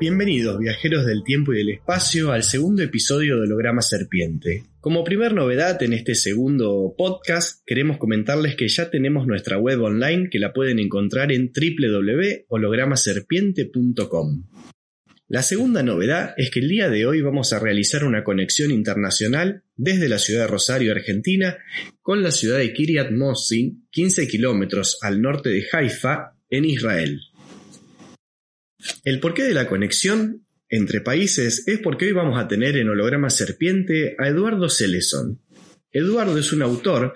Bienvenidos, viajeros del tiempo y del espacio, al segundo episodio de Holograma Serpiente. Como primer novedad en este segundo podcast, queremos comentarles que ya tenemos nuestra web online que la pueden encontrar en www.hologramaserpiente.com. La segunda novedad es que el día de hoy vamos a realizar una conexión internacional desde la ciudad de Rosario, Argentina, con la ciudad de Kiryat Mosin, 15 kilómetros al norte de Haifa, en Israel. El porqué de la conexión entre países es porque hoy vamos a tener en holograma serpiente a Eduardo Celeson. Eduardo es un autor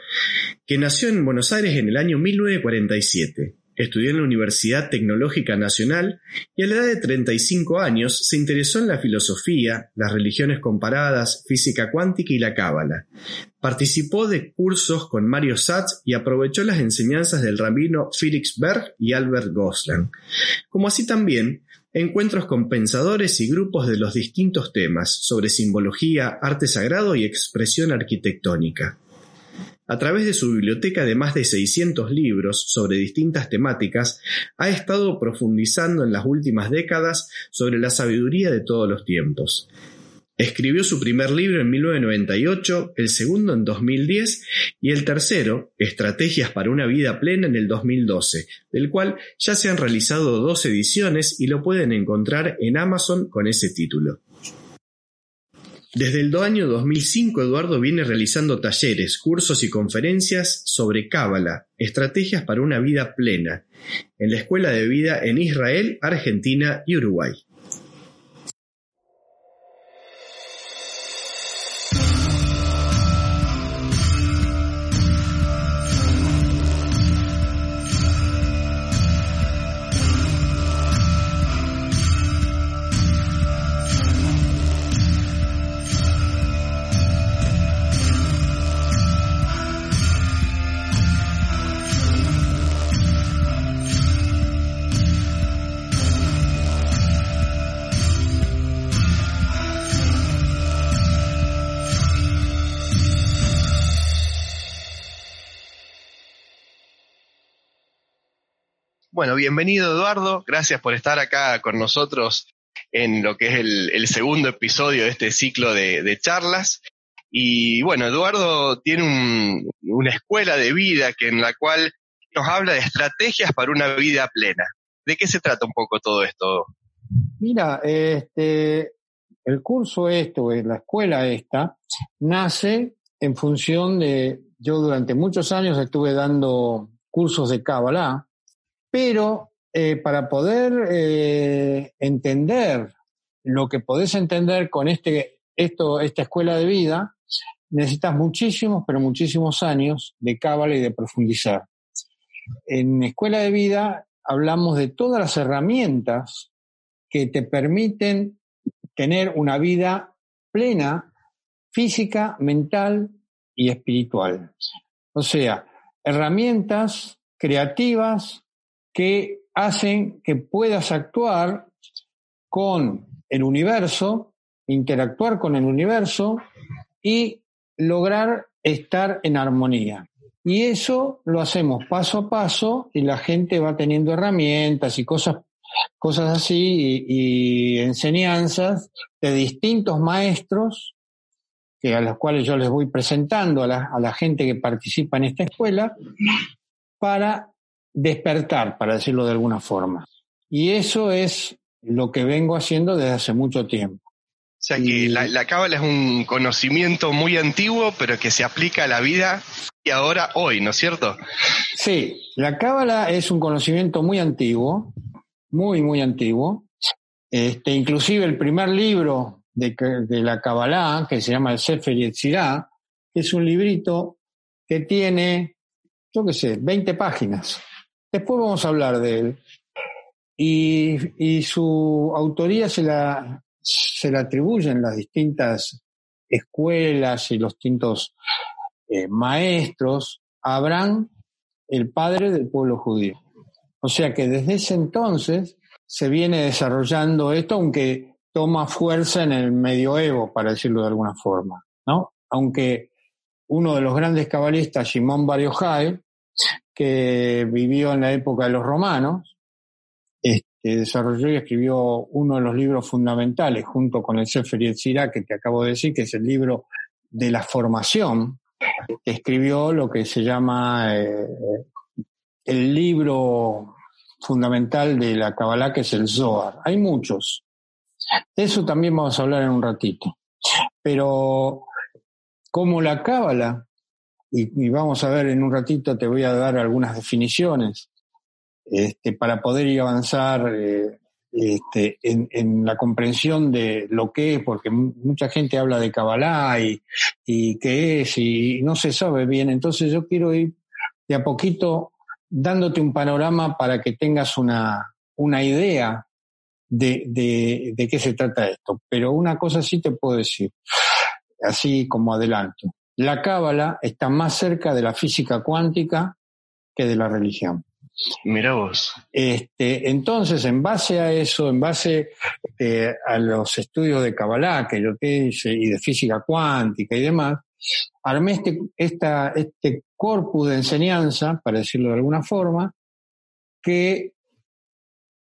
que nació en Buenos Aires en el año 1947. Estudió en la Universidad Tecnológica Nacional y a la edad de 35 años se interesó en la filosofía, las religiones comparadas, física cuántica y la cábala. Participó de cursos con Mario Satz y aprovechó las enseñanzas del rabino Felix Berg y Albert Goslan, como así también encuentros con pensadores y grupos de los distintos temas sobre simbología, arte sagrado y expresión arquitectónica. A través de su biblioteca de más de 600 libros sobre distintas temáticas, ha estado profundizando en las últimas décadas sobre la sabiduría de todos los tiempos. Escribió su primer libro en 1998, el segundo en 2010 y el tercero, Estrategias para una vida plena, en el 2012, del cual ya se han realizado dos ediciones y lo pueden encontrar en Amazon con ese título. Desde el año 2005 Eduardo viene realizando talleres, cursos y conferencias sobre Cábala, estrategias para una vida plena, en la Escuela de Vida en Israel, Argentina y Uruguay. Bienvenido Eduardo, gracias por estar acá con nosotros en lo que es el, segundo episodio de este ciclo de, charlas. Y bueno, Eduardo tiene una escuela de vida que en la cual nos habla de estrategias para una vida plena. ¿De qué se trata un poco todo esto? Mira, este, el curso este, o la escuela esta, nace en función de, yo durante muchos años estuve dando cursos de Kabbalah, pero eh, para poder eh, entender lo que podés entender con este, esto, esta escuela de vida, necesitas muchísimos, pero muchísimos años de cábala y de profundizar. En escuela de vida hablamos de todas las herramientas que te permiten tener una vida plena, física, mental y espiritual. O sea, herramientas creativas que hacen que puedas actuar con el universo, interactuar con el universo y lograr estar en armonía. Y eso lo hacemos paso a paso y la gente va teniendo herramientas y cosas, cosas así y, enseñanzas de distintos maestros que a los cuales yo les voy presentando a la, a la gente que participa en esta escuela para despertar, para decirlo de alguna forma. Y eso es lo que vengo haciendo desde hace mucho tiempo. O sea que la, la cábala es un conocimiento muy antiguo, pero que se aplica a la vida y ahora hoy, ¿no es cierto? Sí, la cábala es un conocimiento muy antiguo, muy, muy antiguo. Este, inclusive el primer libro de, de la Kabbalah, que se llama el Sefer Yetzirah, es un librito que tiene, yo qué sé, 20 páginas. Después vamos a hablar de él. Y, su autoría se la, se le atribuyen las distintas escuelas y los distintos eh, maestros a Abraham, el padre del pueblo judío. O sea que desde ese entonces se viene desarrollando esto, aunque toma fuerza en el medioevo, para decirlo de alguna forma, ¿no? Aunque uno de los grandes cabalistas, Simón Bar que vivió en la época de los romanos, que desarrolló y escribió uno de los libros fundamentales junto con el Sefer Yetzirah que te acabo de decir, que es el libro de la formación, escribió lo que se llama eh, el libro fundamental de la Kabbalah, que es el Zohar. Hay muchos. Eso también vamos a hablar en un ratito. Pero como la Kabbalah, y, vamos a ver en un ratito, te voy a dar algunas definiciones, este, para poder ir avanzar eh, este, en, la comprensión de lo que es, porque mucha gente habla de Kabbalah y, qué es, y no se sabe bien. Entonces yo quiero ir de a poquito dándote un panorama para que tengas una, una idea de, de, de qué se trata esto. Pero una cosa sí te puedo decir, así como adelanto. La Cábala está más cerca de la física cuántica que de la religión. Mira vos. Este, entonces, en base a eso, en base este, a los estudios de Kabbalah que yo te hice y de física cuántica y demás, armé este, esta, este corpus de enseñanza, para decirlo de alguna forma, que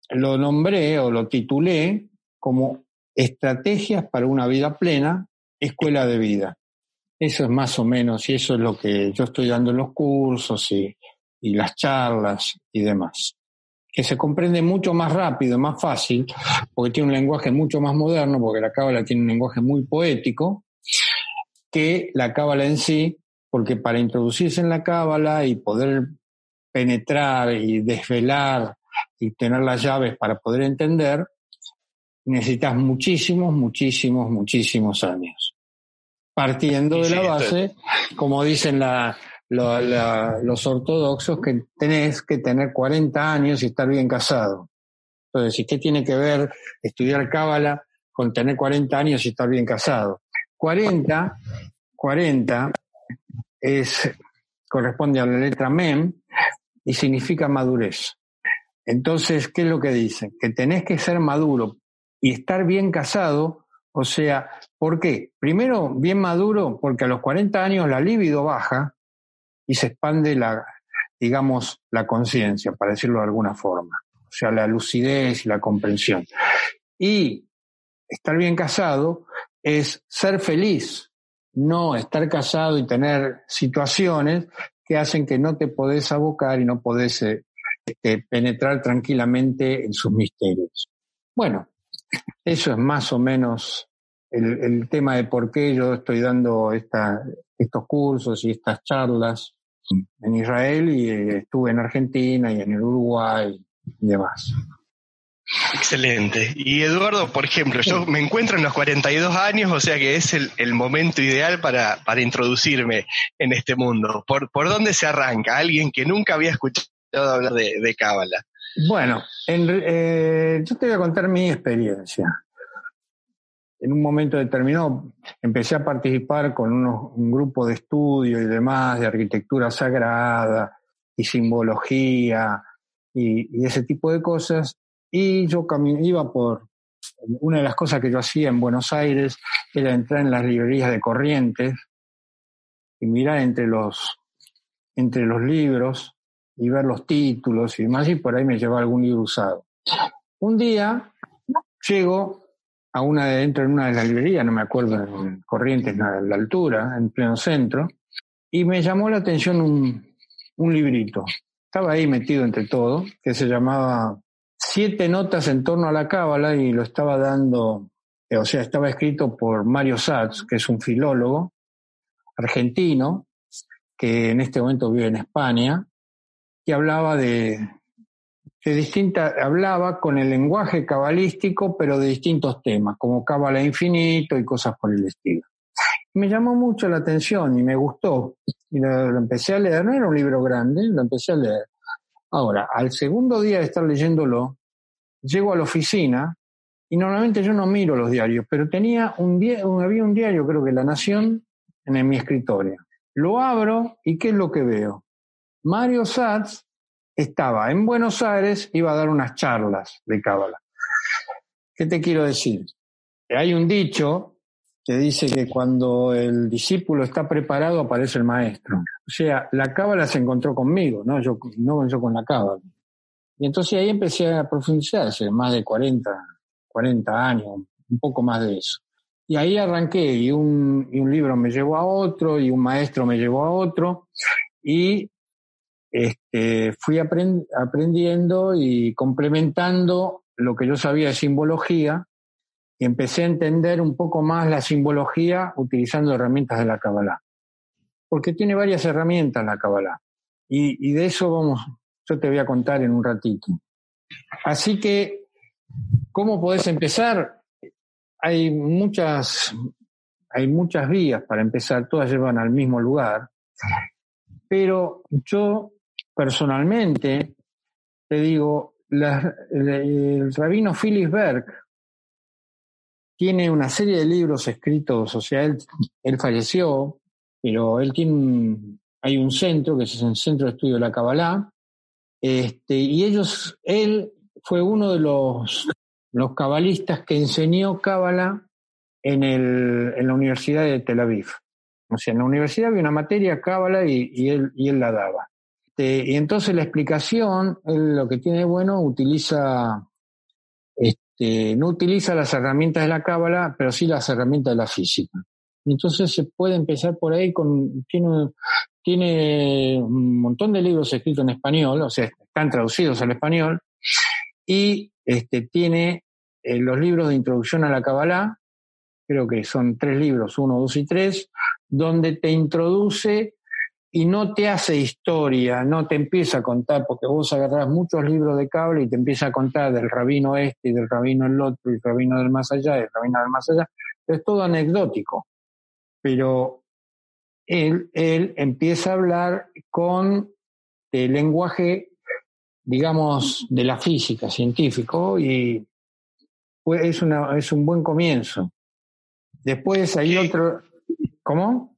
lo nombré o lo titulé como Estrategias para una vida plena, Escuela de Vida. Eso es más o menos, y eso es lo que yo estoy dando en los cursos y, y las charlas y demás, que se comprende mucho más rápido, más fácil, porque tiene un lenguaje mucho más moderno, porque la cábala tiene un lenguaje muy poético, que la cábala en sí, porque para introducirse en la cábala y poder penetrar y desvelar y tener las llaves para poder entender, necesitas muchísimos, muchísimos, muchísimos años. Partiendo de la base, como dicen la, los ortodoxos que tenés que tener 40 años y estar bien casado. Entonces, ¿y qué tiene que ver estudiar Cábala con tener 40 años y estar bien casado? 40, 40 es, corresponde a la letra Mem y significa madurez. Entonces, ¿qué es lo que dicen? Que tenés que ser maduro y estar bien casado, o sea, ¿por qué? Primero, bien maduro, porque a los 40 años la libido baja, y se expande la, digamos, la conciencia, para decirlo de alguna forma. O sea, la lucidez y la comprensión. Y estar bien casado es ser feliz, no estar casado y tener situaciones que hacen que no te podés abocar y no podés este, penetrar tranquilamente en sus misterios. Bueno, eso es más o menos el, el tema de por qué yo estoy dando esta, estos cursos y estas charlas en Israel y eh, estuve en Argentina y en el Uruguay y demás. Excelente. Y Eduardo, por ejemplo, yo me encuentro en los 42 años, o sea que es el, momento ideal para, para, introducirme en este mundo. ¿Por, ¿Por dónde se arranca? Alguien que nunca había escuchado hablar de Cábala. Bueno, eh, yo te voy a contar mi experiencia en un momento determinado empecé a participar con un grupo de estudio y demás de arquitectura sagrada y simbología y, ese tipo de cosas. Y yo iba por, una de las cosas que yo hacía en Buenos Aires era entrar en las librerías de Corrientes y mirar entre los, entre los libros y ver los títulos y demás, y por ahí me llevaba algún libro usado. Un día llego a una de dentro en una de las librerías, no me acuerdo, en Corrientes, a la altura, en pleno centro, y me llamó la atención un, un librito. estaba ahí metido entre todo, que se llamaba Siete Notas en torno a la Cábala y lo estaba dando, eh, o sea, estaba escrito por Mario Satz, que es un filólogo argentino, que en este momento vive en España, hablaba de, de distinta, hablaba con el lenguaje cabalístico, pero de distintos temas, como cábala infinito y cosas por el estilo. Me llamó mucho la atención y me gustó. Y lo, empecé a leer, no era un libro grande, lo empecé a leer. Ahora, al segundo día de estar leyéndolo, llego a la oficina y normalmente yo no miro los diarios, pero tenía un día, había un diario, creo que La Nación, en mi escritorio. Lo abro y ¿qué es lo que veo? Mario Satz estaba en Buenos Aires, iba a dar unas charlas de Cábala. ¿Qué te quiero decir? Hay un dicho que dice que cuando el discípulo está preparado aparece el maestro. O sea, la cábala se encontró conmigo, no yo, no yo con la cábala. Y entonces ahí empecé a profundizarse, más de 40, 40 años, un poco más de eso. Y ahí arranqué, un, y un libro me llevó a otro, y un maestro me llevó a otro, y este, fui aprendiendo y complementando lo que yo sabía de simbología y empecé a entender un poco más la simbología utilizando herramientas de la Kabbalah. Porque tiene varias herramientas la Kabbalah. Y, de eso vamos, yo te voy a contar en un ratito. Así que, ¿cómo podés empezar? Hay muchas, hay muchas vías para empezar, todas llevan al mismo lugar. Pero yo personalmente, te digo, el, rabino Phyllis Berg tiene una serie de libros escritos, o sea, él, falleció, pero él tiene hay un centro que es el Centro de Estudio de la Kabbalah, este, y ellos, él fue uno de los, los cabalistas que enseñó Kabbalah en, el, en la Universidad de Tel Aviv. O sea, en la universidad había una materia Kabbalah y, él, y él la daba. Este, y entonces la explicación, lo que tiene bueno, utiliza, este, no utiliza las herramientas de la cábala, pero sí las herramientas de la física. Entonces se puede empezar por ahí con, tiene, tiene un montón de libros escritos en español, o sea, están traducidos al español, y este, tiene eh, los libros de introducción a la Kabbalah, creo que son tres libros, uno, dos y tres, donde te introduce y no te hace historia, no te empieza a contar, porque vos agarrás muchos libros de cable y te empieza a contar del rabino este y del rabino el otro y el rabino del más allá y el rabino del más allá, es todo anecdótico. Pero él, él empieza a hablar con el lenguaje, digamos, de la física, científico, y es, una, es un buen comienzo. Después hay otro... ¿Cómo?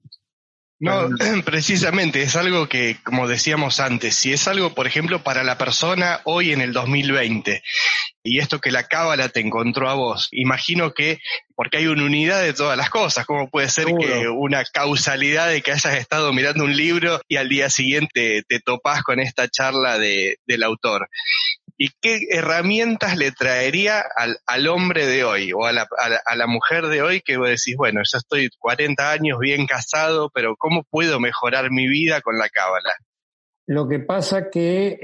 No, precisamente, es algo que, como decíamos antes, si es algo, por ejemplo, para la persona hoy en el 2020, y esto que la cábala te encontró a vos, imagino que, porque hay una unidad de todas las cosas, ¿cómo puede ser que una causalidad de que hayas estado mirando un libro y al día siguiente te topás con esta charla de, del autor? ¿Y qué herramientas le traería al, hombre de hoy o a la, mujer de hoy que vos decís, bueno, yo estoy 40 años bien casado, pero ¿cómo puedo mejorar mi vida con la cábala? Lo que pasa que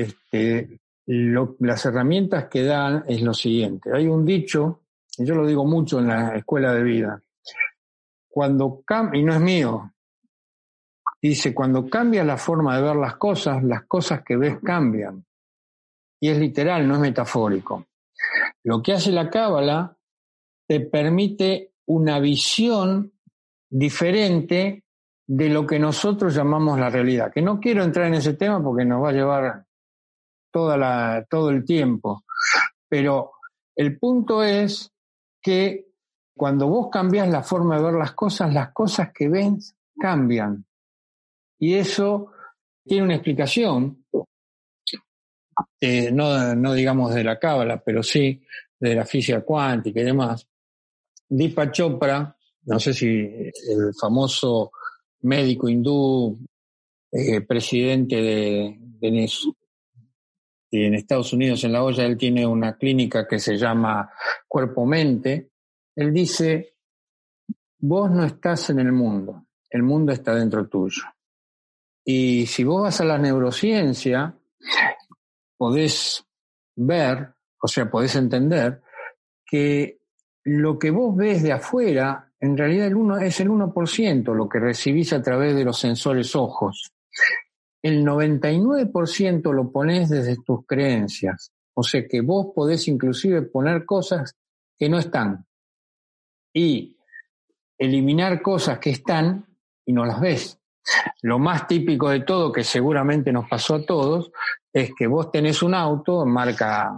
este, las herramientas que dan es lo siguiente. Hay un dicho, y yo lo digo mucho en la escuela de vida, cuando y no es mío, dice, cuando cambias la forma de ver las cosas, las cosas que ves cambian y es literal, no es metafórico. Lo que hace la cábala te permite una visión diferente de lo que nosotros llamamos la realidad. Que no quiero entrar en ese tema porque nos va a llevar toda la, todo el tiempo. Pero el punto es que cuando vos cambias la forma de ver las cosas, las cosas que ves cambian. Y eso tiene una explicación eh, no, no digamos de la cábala, pero sí de la física cuántica y demás. Deepak Chopra, no sé si el famoso médico hindú, eh, presidente de, de, en Estados Unidos, en La olla él tiene una clínica que se llama Cuerpo-Mente. Él dice, vos no estás en el mundo, el mundo está dentro tuyo. Y si vos vas a la neurociencia, podés ver, o sea, podés entender que lo que vos ves de afuera, en realidad el uno, es el 1% lo que recibís a través de los sensores ojos. El 99% lo ponés desde tus creencias. O sea que vos podés inclusive poner cosas que no están y eliminar cosas que están y no las ves. Lo más típico de todo, que seguramente nos pasó a todos, es que vos tenés un auto, marca,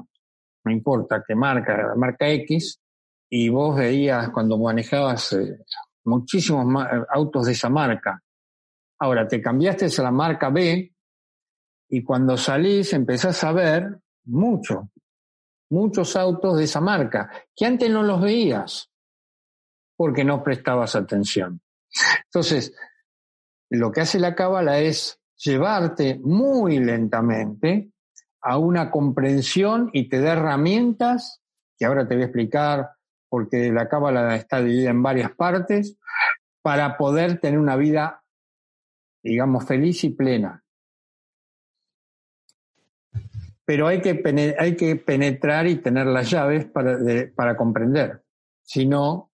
no importa qué marca, marca X, y vos veías cuando manejabas eh, muchísimos autos de esa marca. Ahora te cambiaste a la marca B y cuando salís empezás a ver mucho, muchos autos de esa marca, que antes no los veías porque no prestabas atención. Entonces, lo que hace la cábala es llevarte muy lentamente a una comprensión y te da herramientas, que ahora te voy a explicar porque la cábala está dividida en varias partes, para poder tener una vida, digamos, feliz y plena. Pero hay que, hay que penetrar y tener las llaves para, para comprender. Si no,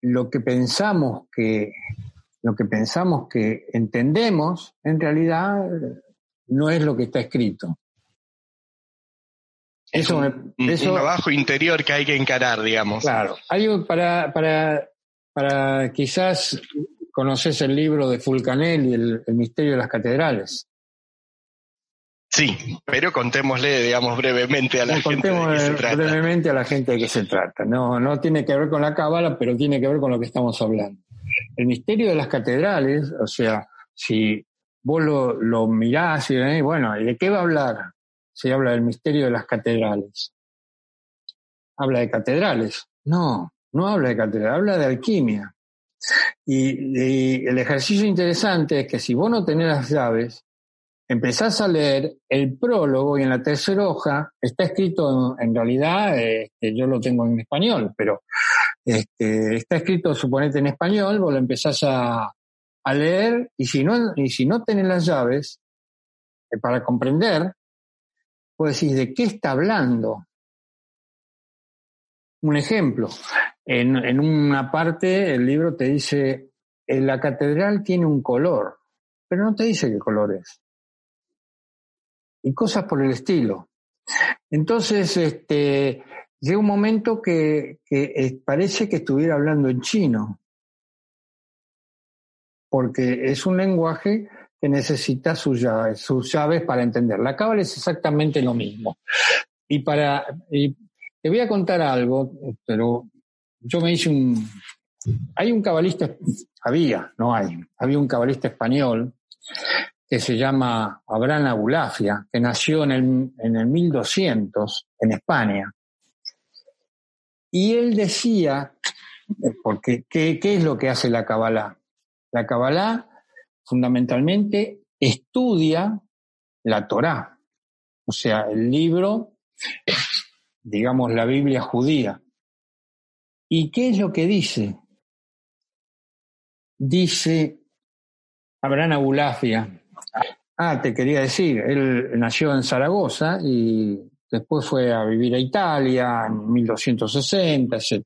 lo que pensamos que lo que pensamos que entendemos, en realidad no es lo que está escrito. Eso, un, eso, trabajo interior que hay que encarar, digamos. Claro. Hay, para, para, para quizás conoces el libro de Fulcanel y el, misterio de las catedrales. Sí, pero contémosle, digamos, brevemente a la gente de qué se trata. brevemente a la gente de qué se trata. No, no tiene que ver con la cábala, pero tiene que ver con lo que estamos hablando. El misterio de las catedrales, o sea, si vos lo, lo mirás y bueno, ¿y de qué va a hablar? Se habla del misterio de las catedrales. ¿Habla de catedrales? No, no habla de catedrales, habla de alquimia. Y, y, el ejercicio interesante es que si vos no tenés las llaves, empezás a leer el prólogo y en la tercera hoja está escrito, en, realidad, este, yo lo tengo en español, pero este, está escrito, suponete, en español, vos lo empezás a, leer y si, no, y si no tenés las llaves eh, para comprender, vos decís, ¿de qué está hablando? Un ejemplo, en, en una parte el libro te dice, la catedral tiene un color, pero no te dice qué color es y cosas por el estilo. Entonces, este, llega un momento que, que parece que estuviera hablando en chino, porque es un lenguaje que necesita sus llaves, sus llaves para entender. La cábala es exactamente lo mismo. Y para, y te voy a contar algo, pero yo me hice un, hay un cabalista, había, no hay, había un cabalista español que se llama Abraham Abulafia, que nació en el, en el 1200 en España. Y él decía, porque, ¿qué, ¿qué es lo que hace la Kabbalah? La Kabbalah fundamentalmente estudia la Torá, o sea, el libro, digamos, la Biblia judía. ¿Y qué es lo que dice? Dice Abraham Abulafia, Ah, te quería decir, él nació en Zaragoza y después fue a vivir a Italia en 1260, etc.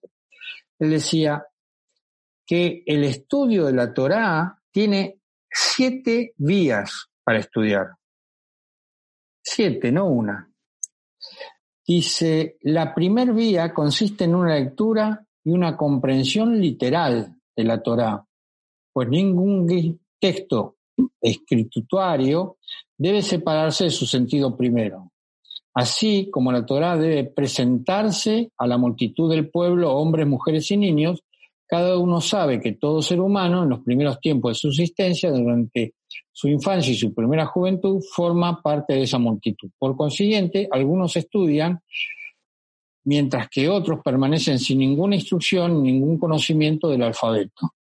Él decía que el estudio de la Torá tiene siete vías para estudiar. Siete, no una. Dice, la primer vía consiste en una lectura y una comprensión literal de la Torá, pues ningún texto escrituario debe separarse de su sentido primero. Así como la Torá debe presentarse a la multitud del pueblo, hombres, mujeres y niños, cada uno sabe que todo ser humano en los primeros tiempos de su existencia, durante su infancia y su primera juventud, forma parte de esa multitud. Por consiguiente, algunos estudian mientras que otros permanecen sin ninguna instrucción, ningún conocimiento del alfabeto.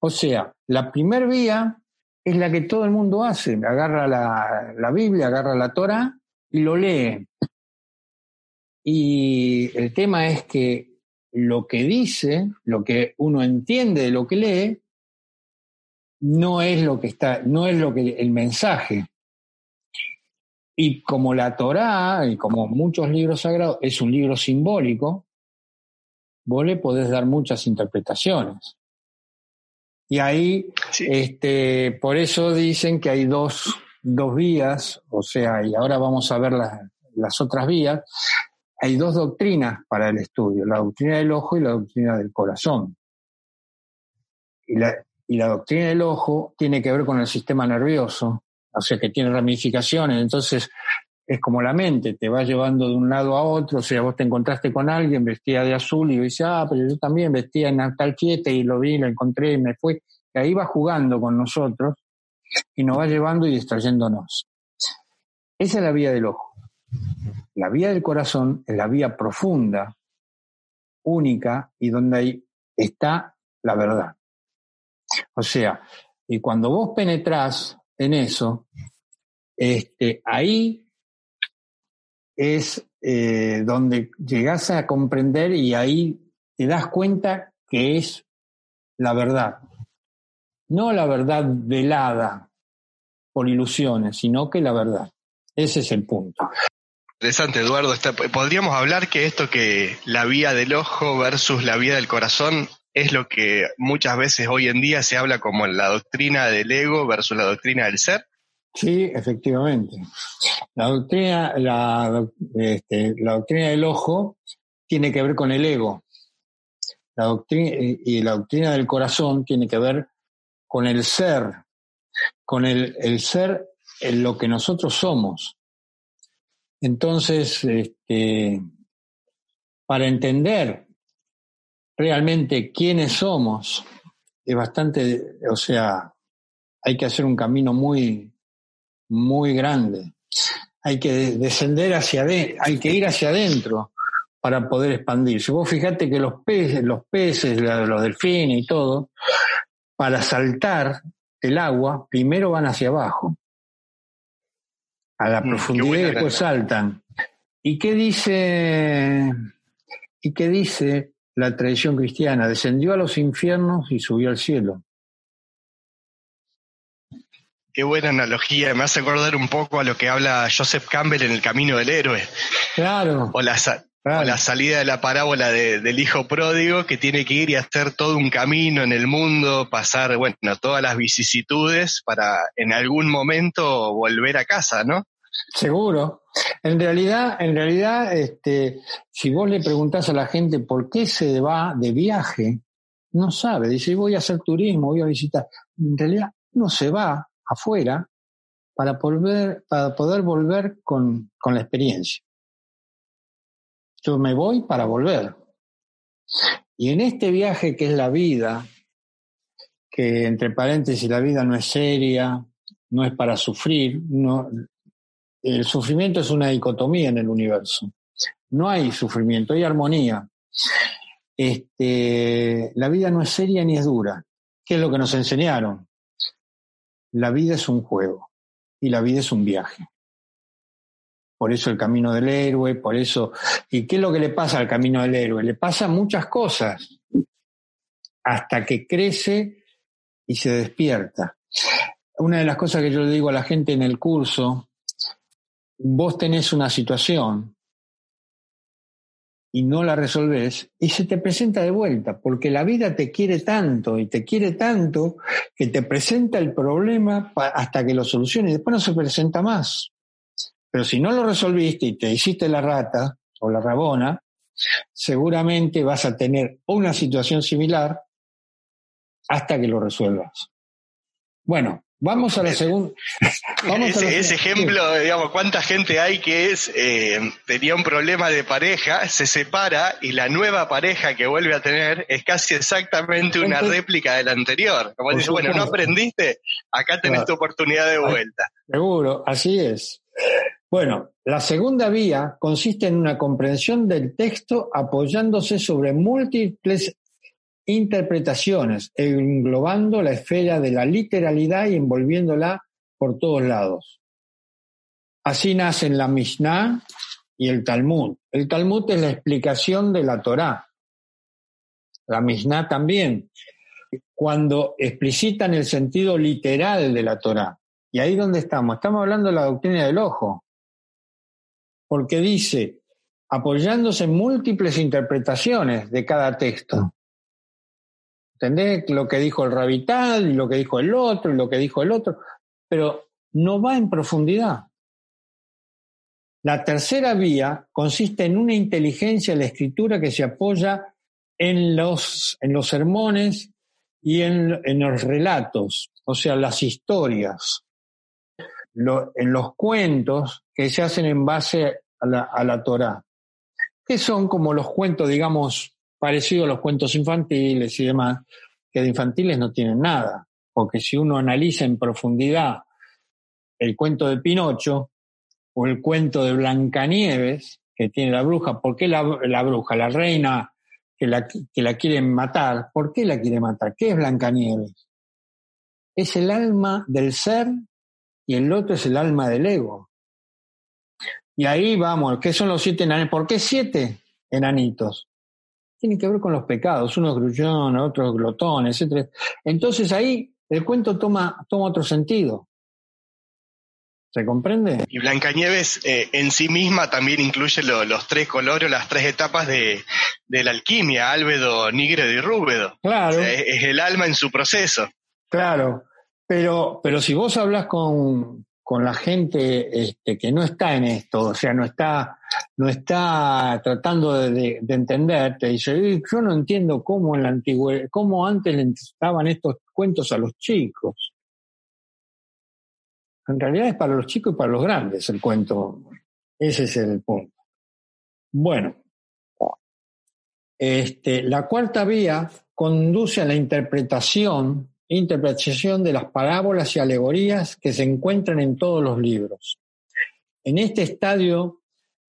O sea, la primer vía es la que todo el mundo hace. Agarra la, Biblia, agarra la Torah y lo lee. Y el tema es que lo que dice, lo que uno entiende de lo que lee, no es lo que está, no es lo que el mensaje. Y como la Torá y como muchos libros sagrados es un libro simbólico, vos le podés dar muchas interpretaciones. Y ahí, este, por eso dicen que hay dos, dos vías, o sea, y ahora vamos a ver las otras vías, hay dos doctrinas para el estudio, la doctrina del ojo y la doctrina del corazón. Y la, y la doctrina del ojo tiene que ver con el sistema nervioso, o sea que tiene ramificaciones, entonces es como la mente, te va llevando de un lado a otro, o sea, vos te encontraste con alguien vestida de azul y dices, ah, pero yo también vestía en tal fiesta y lo vi, lo encontré y me fui, y ahí va jugando con nosotros y nos va llevando y distrayéndonos. Esa es la vía del ojo. La vía del corazón es la vía profunda, única y donde ahí está la verdad. O sea, y cuando vos penetrás en eso, este, ahí es eh, donde llegás a comprender y ahí te das cuenta que es la verdad. No la verdad velada por ilusiones, sino que la verdad. Ese es el punto. Interesante, Eduardo. Podríamos hablar que esto que la vía del ojo versus la vía del corazón es lo que muchas veces hoy en día se habla como la doctrina del ego versus la doctrina del ser. Sí, efectivamente. La doctrina, este, la doctrina del ojo tiene que ver con el ego. La doctrina, y la doctrina del corazón tiene que ver con el ser, con el, el ser en lo que nosotros somos. Entonces, este, para entender realmente quiénes somos es bastante, o sea, hay que hacer un camino muy, muy grande. Hay que descender hacia adentro, hay que ir hacia adentro para poder expandirse. Vos fijate que los peces, los peces, los delfines y todo, para saltar el agua, primero van hacia abajo, a la mm, profundidad y después saltan. ¿Y qué dice, y qué dice la tradición cristiana, descendió a los infiernos y subió al cielo. Qué buena analogía, me hace acordar un poco a lo que habla Joseph Campbell en El Camino del Héroe. Claro. O la, la salida de la parábola del hijo pródigo que tiene que ir y hacer todo un camino en el mundo, pasar, bueno, todas las vicisitudes para en algún momento volver a casa, ¿no? Seguro. En realidad, en realidad, este, si vos le preguntás a la gente por qué se va de viaje, no sabe. Dice, voy a hacer turismo, voy a visitar. En realidad, no se va afuera para, volver, para poder volver con, con la experiencia. Yo me voy para volver. Y en este viaje que es la vida, que entre paréntesis la vida no es seria, no es para sufrir, no, el sufrimiento es una dicotomía en el universo. No hay sufrimiento, hay armonía. Este, la vida no es seria ni es dura. ¿Qué es lo que nos enseñaron? La vida es un juego y la vida es un viaje. Por eso el camino del héroe, por eso... ¿Y qué es lo que le pasa al camino del héroe? Le pasa muchas cosas hasta que crece y se despierta. Una de las cosas que yo le digo a la gente en el curso vos tenés una situación y no la resolvés y se te presenta de vuelta, porque la vida te quiere tanto y te quiere tanto que te presenta el problema hasta que lo soluciones y después no se presenta más. Pero si no lo resolviste y te hiciste la rata o la rabona, seguramente vas a tener una situación similar hasta que lo resuelvas. Bueno, Vamos a la segunda. ese, ejemplo, digamos, cuánta gente hay que es eh, tenía un problema de pareja, se separa y la nueva pareja que vuelve a tener es casi exactamente una réplica de la anterior. Como dice, bueno, no aprendiste, acá tenés tu oportunidad de vuelta. Seguro, así es. Bueno, la segunda vía consiste en una comprensión del texto apoyándose sobre múltiples interpretaciones, englobando la esfera de la literalidad y envolviéndola por todos lados. Así nacen la Mishnah y el Talmud. El Talmud es la explicación de la Torá. La Mishnah también. cuando explicitan el sentido literal de la Torah. Y ahí donde estamos, estamos hablando de la doctrina del ojo, porque dice, apoyándose en múltiples interpretaciones de cada texto. ¿Entendés? Lo que dijo el Rabital, y lo que dijo el otro, y lo que dijo el otro, pero no va en profundidad. La tercera vía consiste en una inteligencia de la escritura que se apoya en los, en los sermones y en, en los relatos, o sea, las historias, en los cuentos que se hacen en base a la, a la Torah, que son como los cuentos, digamos, parecidos a los cuentos infantiles y demás, que de infantiles no tienen nada, porque si uno analiza en profundidad el cuento de Pinocho, o el cuento de Blancanieves, que tiene la bruja, ¿por qué la, bruja, la reina que la, que la quieren matar? ¿Por qué la quiere matar? ¿Qué es Blancanieves? Es el alma del ser y el otro es el alma del ego. Y ahí vamos, ¿qué son los siete enanitos? ¿Por qué siete enanitos? Tiene que ver con los pecados, uno es grullón, otro es glotón, etc. Entonces ahí el cuento toma, toma otro sentido. ¿Se comprende? Y Blancanieves eh, en sí misma también incluye los tres colores, las tres etapas de, la alquimia, álbedo, nígredo y rúbedo. Claro. es, el alma en su proceso. Claro, pero, pero si vos hablas con, la gente este, que no está en esto, o sea, no está, no está tratando de, entender, te dice, yo no entiendo cómo en la antigüedad, cómo antes le estaban estos cuentos a los chicos. En realidad es para los chicos y para los grandes el cuento. Ese es el punto. Bueno, este, la cuarta vía conduce a la interpretación, interpretación de las parábolas y alegorías que se encuentran en todos los libros. En este estadio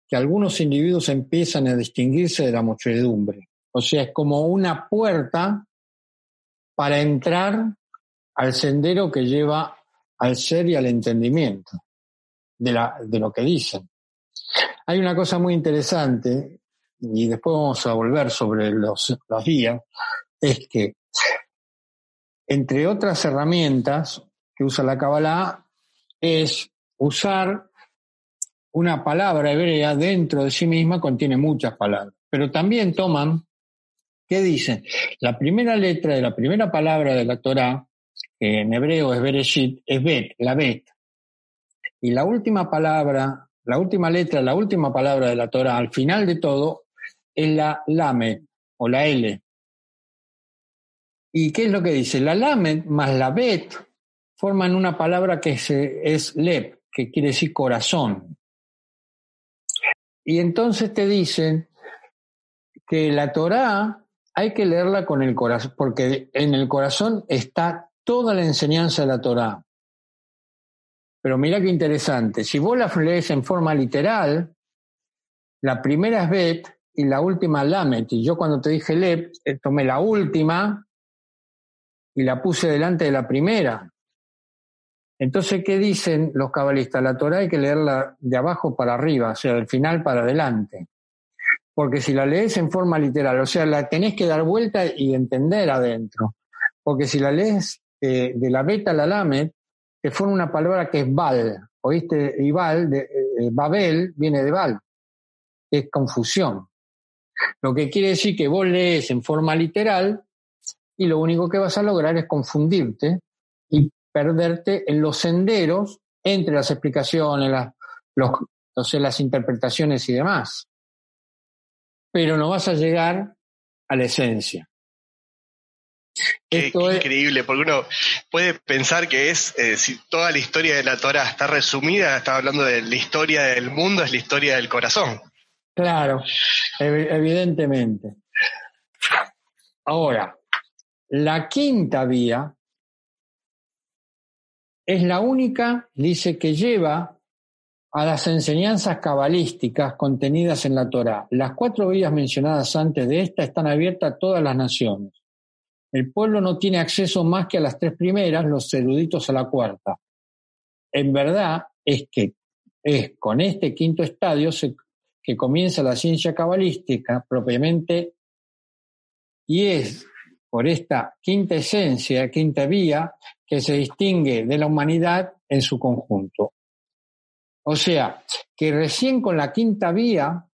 que algunos individuos empiezan a distinguirse de la muchedumbre. O sea, es como una puerta para entrar al sendero que lleva al ser y al entendimiento de, lo que dicen. Hay una cosa muy interesante, y después vamos a volver sobre los, los días, es que entre otras herramientas que usa la Kabbalah es usar una palabra hebrea dentro de sí misma, contiene muchas palabras, pero también toman, ¿qué dicen? La primera letra de la primera palabra de la Torah que en hebreo es Bereshit, es Bet, la Bet. Y la última palabra, la última letra, la última palabra de la Torah, al final de todo, es la Lamed o la L. ¿Y qué es lo que dice? La Lamed más la Bet forman una palabra que es, es Lep, que quiere decir corazón. Y entonces te dicen que la Torah hay que leerla con el corazón, porque en el corazón está toda la enseñanza de la Torá. Pero mira qué interesante, si vos la lees en forma literal, la primera es Bet y la última Lamet. Y yo cuando te dije Lep, eh, tomé la última y la puse delante de la primera. Entonces, ¿qué dicen los cabalistas? La Torah hay que leerla de abajo para arriba, o sea, del final para adelante. Porque si la lees en forma literal, o sea, la tenés que dar vuelta y entender adentro. Porque si la lees de la beta a la lamed, que fue una palabra que es Bal. ¿Oíste? Y Bal, de, eh, Babel, viene de Bal. Es confusión. Lo que quiere decir que vos lees en forma literal y lo único que vas a lograr es confundirte y perderte en los senderos entre las explicaciones, las, los, las interpretaciones y demás. Pero no vas a llegar a la esencia. Qué, increíble, porque uno puede pensar que es, eh, si toda la historia de la Torah está resumida, está hablando de la historia del mundo, es la historia del corazón. Claro, evidentemente. Ahora, la quinta vía es la única, dice, que lleva a las enseñanzas cabalísticas contenidas en la Torah. Las cuatro vías mencionadas antes de esta están abiertas a todas las naciones. El pueblo no tiene acceso más que a las tres primeras, los eruditos a la cuarta. En verdad es que es con este quinto estadio que comienza la ciencia cabalística propiamente y es por esta quinta esencia, quinta vía, que se distingue de la humanidad en su conjunto. O sea, que recién con la quinta vía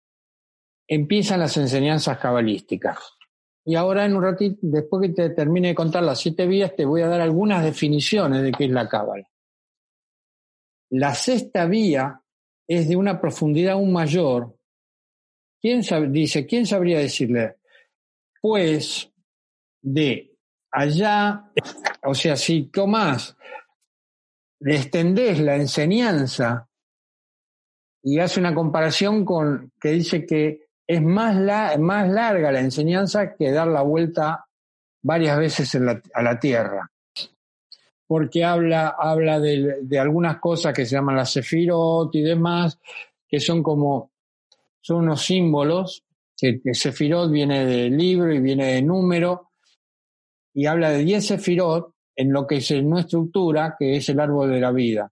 empiezan las enseñanzas cabalísticas. Y ahora en un ratito, después que te termine de contar las siete vías, te voy a dar algunas definiciones de qué es la cábala. La sexta vía es de una profundidad aún mayor. ¿Quién dice, quién sabría decirle? Pues de allá, o sea, si tomás, le extendés la enseñanza y hace una comparación con que dice que es más, más larga la enseñanza que dar la vuelta varias veces a la Tierra. Porque habla, habla de, algunas cosas que se llaman las sefirot y demás, que son como, son unos símbolos, que, que sefirot viene de libro y viene de número, y habla de 10 sefirot en lo que es no estructura, que es el árbol de la vida,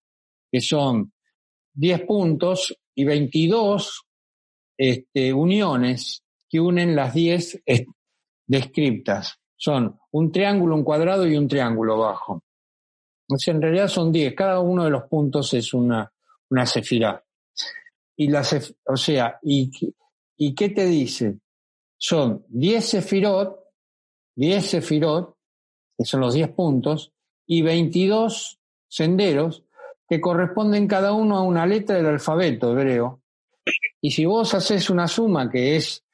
que son 10 puntos y 22 este, uniones que unen las 10 descriptas. Son un triángulo, un cuadrado y un triángulo bajo. O sea, en realidad son 10. Cada uno de los puntos es una, una. Y la o sea, y, ¿y qué te dice? Son 10 sefirot, 10 sefirot, que son los 10 puntos, y 22 senderos que corresponden cada uno a una letra del alfabeto hebreo, y si vos haces una suma, que es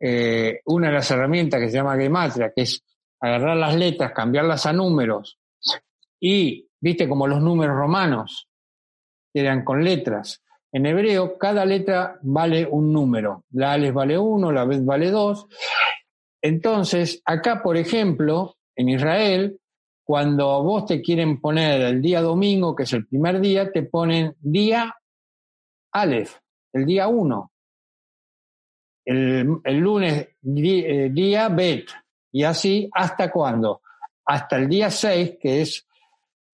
eh, una de las herramientas que se llama gematria, que es agarrar las letras, cambiarlas a números, y, viste, como los números romanos, eran con letras. En hebreo, cada letra vale un número. La Ales vale uno, la vez vale dos. Entonces, acá, por ejemplo, en Israel, cuando vos te quieren poner el día domingo, que es el primer día, te ponen día Aleph el día 1. El, lunes, eh, día Bet. Y así, ¿hasta cuándo? Hasta el día 6, que es,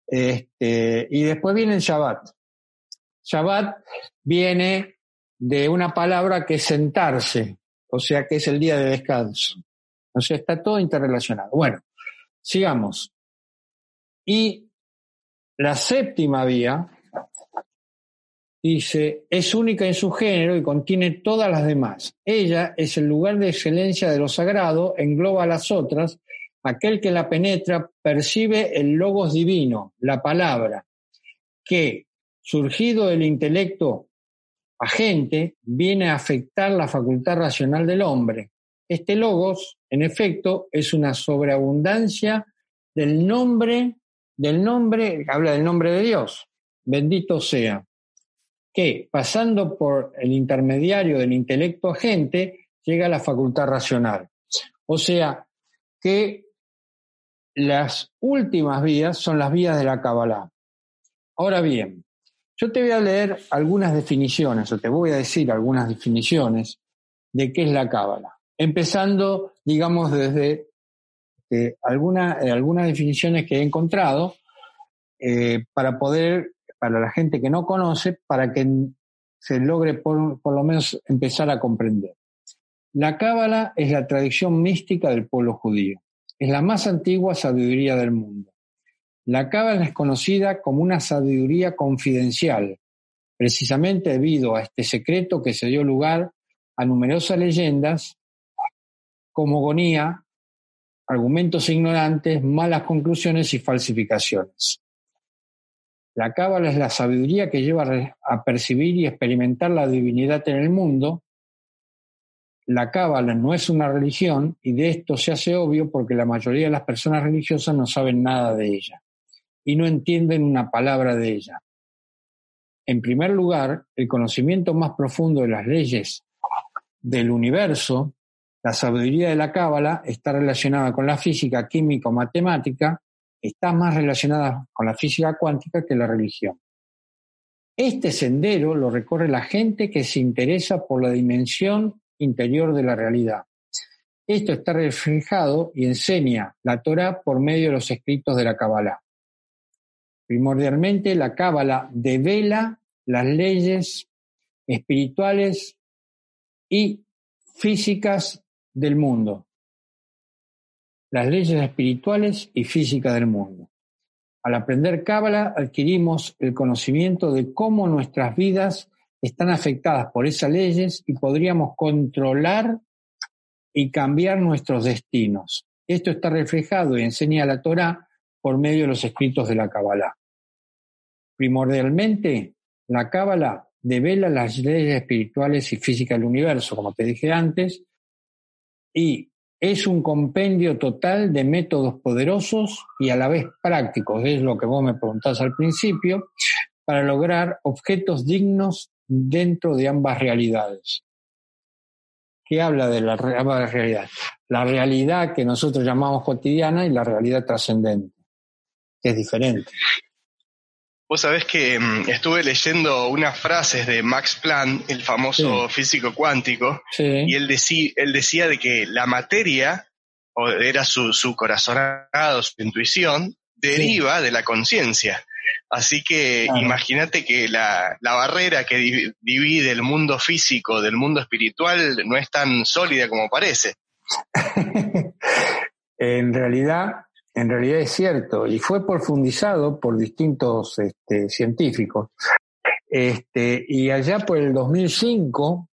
este, y después viene el Shabbat. Shabbat viene de una palabra que es sentarse, o sea que es el día de descanso. O sea, está todo interrelacionado. Bueno, sigamos. Y la séptima vía Dice, es única en su género y contiene todas las demás. Ella es el lugar de excelencia de lo sagrado, engloba a las otras. Aquel que la penetra percibe el logos divino, la palabra, que, surgido del intelecto agente, viene a afectar la facultad racional del hombre. Este logos, en efecto, es una sobreabundancia del nombre, del nombre, habla del nombre de Dios. Bendito sea que, pasando por el intermediario del intelecto agente, llega a la facultad racional. O sea, que las últimas vías son las vías de la Kabbalah. Ahora bien, yo te voy a leer algunas definiciones, o te voy a decir algunas definiciones de qué es la Kabbalah. Empezando, digamos, desde eh, algunas definiciones que he encontrado eh, para poder para la gente que no conoce, para que se logre por, lo menos empezar a comprender. La Cábala es la tradición mística del pueblo judío. Es la más antigua sabiduría del mundo. La Cábala es conocida como una sabiduría confidencial, precisamente debido a este secreto que se dio lugar a numerosas leyendas, como gonía, argumentos ignorantes, malas conclusiones y falsificaciones. La cábala es la sabiduría que lleva a percibir y experimentar la divinidad en el mundo. La cábala no es una religión y de esto se hace obvio porque la mayoría de las personas religiosas no saben nada de ella y no entienden una palabra de ella. En primer lugar, el conocimiento más profundo de las leyes del universo, la sabiduría de la cábala, está relacionada con la física, química o matemática está más relacionada con la física cuántica que la religión. Este sendero lo recorre la gente que se interesa por la dimensión interior de la realidad. Esto está reflejado y enseña la Torah por medio de los escritos de la Kabbalah. Primordialmente, la Cábala devela las leyes espirituales y físicas del mundo. las leyes espirituales y físicas del mundo. Al aprender Cábala adquirimos el conocimiento de cómo nuestras vidas están afectadas por esas leyes y podríamos controlar y cambiar nuestros destinos. Esto está reflejado y enseña la Torah por medio de los escritos de la Cábala. Primordialmente, la Cábala devela las leyes espirituales y físicas del universo, como te dije antes, y es un compendio total de métodos poderosos y a la vez prácticos, es lo que vos me preguntás al principio, para lograr objetos dignos dentro de ambas realidades. ¿Qué habla de la ambas realidades? La realidad que nosotros llamamos cotidiana y la realidad trascendente, que es diferente. Vos sabés que mm, estuve leyendo unas frases de Max Planck, el famoso físico cuántico, y él, él, decía de que la materia, o era su, su corazonado, su intuición, deriva de la conciencia. Así que imagínate que la, la, barrera que divide el mundo físico del mundo espiritual no es tan sólida como parece. en realidad, en realidad es cierto, y fue profundizado por distintos este, científicos. Este, y allá por el 2005,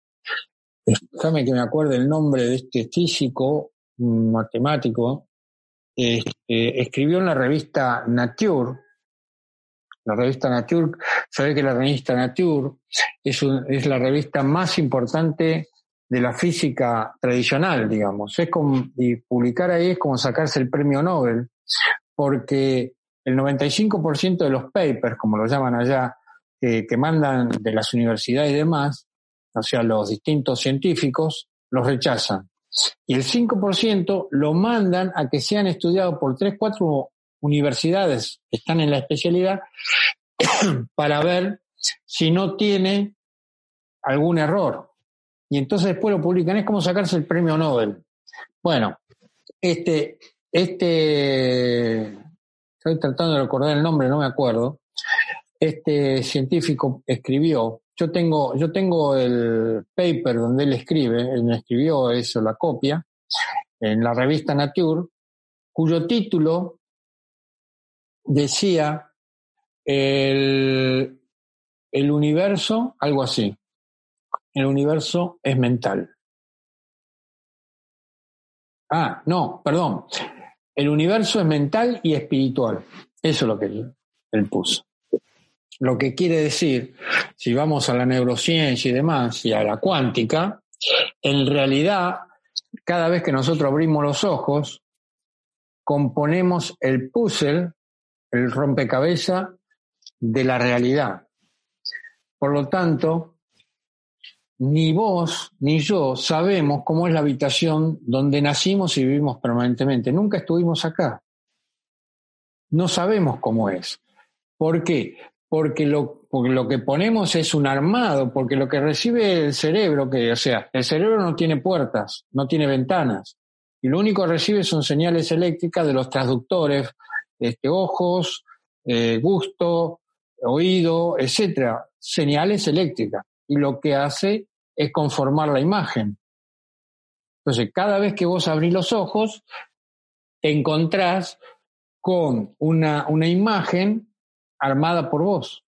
déjame que me acuerde el nombre de este físico, matemático, este, escribió en la revista Nature, la revista Nature, sabe que la revista Nature es, es la revista más importante de la física tradicional, digamos. Es como, y publicar ahí es como sacarse el premio Nobel, porque el 95% de los papers, como lo llaman allá, que mandan de las universidades y demás, o sea, los distintos científicos, los rechazan. Y el 5% lo mandan a que sean estudiados por 3, 4 universidades que están en la especialidad para ver si no tiene algún error. Y entonces después lo publican. Es como sacarse el premio Nobel. Bueno, este, este, estoy tratando de recordar el nombre, no me acuerdo. Este científico escribió, yo tengo, yo tengo el paper donde él escribe, él escribió eso, la copia, en la revista Nature, cuyo título decía el, el universo, algo así, el universo es mental. Ah, no, perdón, el universo es mental y espiritual. Eso es lo que él, puso. Lo que quiere decir, si vamos a la neurociencia y demás, y a la cuántica, en realidad, cada vez que nosotros abrimos los ojos, componemos el puzzle, el rompecabezas de la realidad. Por lo tanto, ni vos ni yo sabemos cómo es la habitación donde nacimos y vivimos permanentemente. Nunca estuvimos acá. No sabemos cómo es. ¿Por qué? Porque lo, que ponemos es un armado, porque lo que recibe el cerebro, que, o sea, el cerebro no tiene puertas, no tiene ventanas, y lo único que recibe son señales eléctricas de los transductores, este, ojos, eh, gusto, oído, etcétera, señales eléctricas. Y lo que hace es conformar la imagen. Entonces, cada vez que vos abrís los ojos, te encontrás con una, una imagen armada por vos.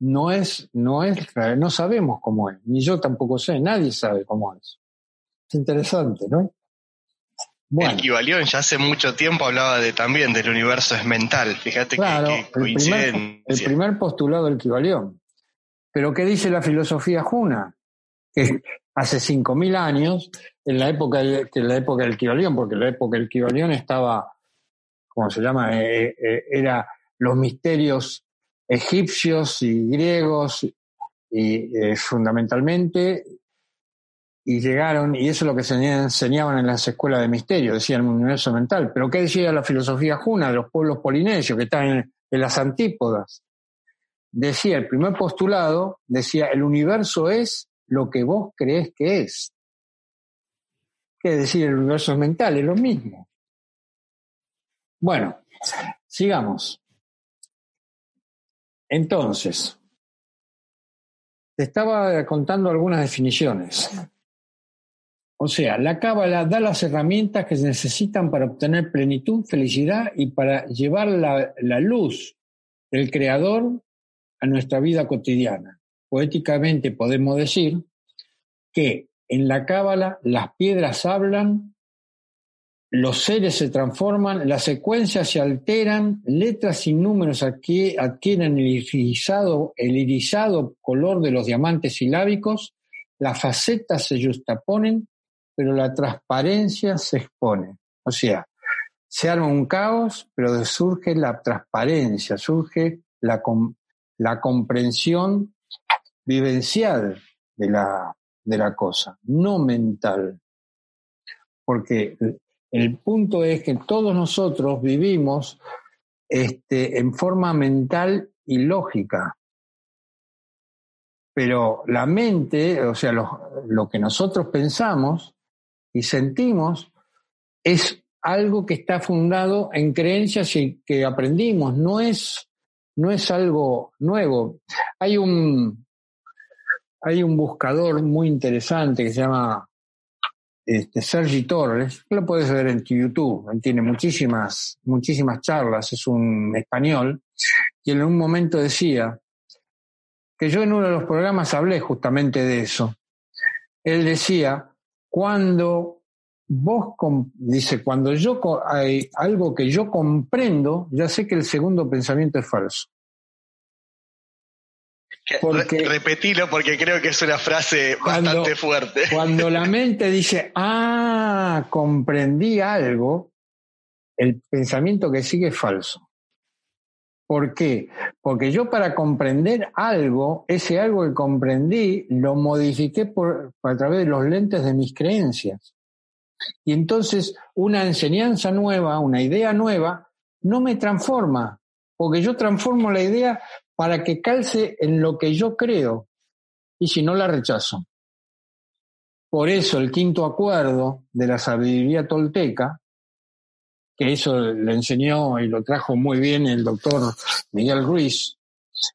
No es, no es, no sabemos cómo es, ni yo tampoco sé, nadie sabe cómo es. Es interesante, ¿no? Bueno. El Kibalión ya hace mucho tiempo hablaba de también del universo es mental. Fíjate que, el, el primer postulado del Kibalión. Pero ¿qué dice la filosofía juna? Que hace 5.000 años, en la época, la época del Kibalión, porque la época del Kibalión estaba, ¿cómo se llama? Eh, eh, era los misterios egipcios y griegos y eh, fundamentalmente y llegaron, y eso es lo que se enseñaban en las escuelas de misterio, decían un universo mental. Pero ¿qué decía la filosofía juna de los pueblos polinesios que están en las antípodas? Decía, el primer postulado decía, el universo es lo que vos crees que es. ¿Qué decir el universo es mental? Es lo mismo. Bueno, sigamos. Entonces, te estaba contando algunas definiciones. O sea, la cábala da las herramientas que se necesitan para obtener plenitud, felicidad y para llevar la, la luz del Creador a nuestra vida cotidiana. Poéticamente podemos decir que en la cábala las piedras hablan, los seres se transforman, las secuencias se alteran, letras sin números adquieren el irisado, el irisado color de los diamantes silábicos, las facetas se justaponen pero la transparencia se expone. O sea, se arma un caos, pero surge la transparencia, surge la, la comprensión vivencial de la, de la cosa, no mental. Porque el punto es que todos nosotros vivimos este, en forma mental y lógica. Pero la mente, o sea, lo, lo que nosotros pensamos, y sentimos es algo que está fundado en creencias y que aprendimos, no es, no es algo nuevo. Hay un, hay un buscador muy interesante que se llama este, Sergi Torres, lo puedes ver en YouTube, él tiene muchísimas, muchísimas charlas, es un español, y en un momento decía que yo en uno de los programas hablé justamente de eso. Él decía cuando vos, dice, cuando yo hay algo que yo comprendo, ya sé que el segundo pensamiento es falso. Porque, Repetilo porque creo que es una frase bastante fuerte. Cuando la mente dice, ah, comprendí algo, el pensamiento que sigue es falso. ¿Por qué? Porque yo para comprender algo, ese algo que comprendí, lo modifiqué por, a través de los lentes de mis creencias. Y entonces una enseñanza nueva, una idea nueva, no me transforma, porque yo transformo la idea para que calce en lo que yo creo, y si no la rechazo. Por eso el quinto acuerdo de la sabiduría tolteca que eso le enseñó y lo trajo muy bien el doctor Miguel Ruiz.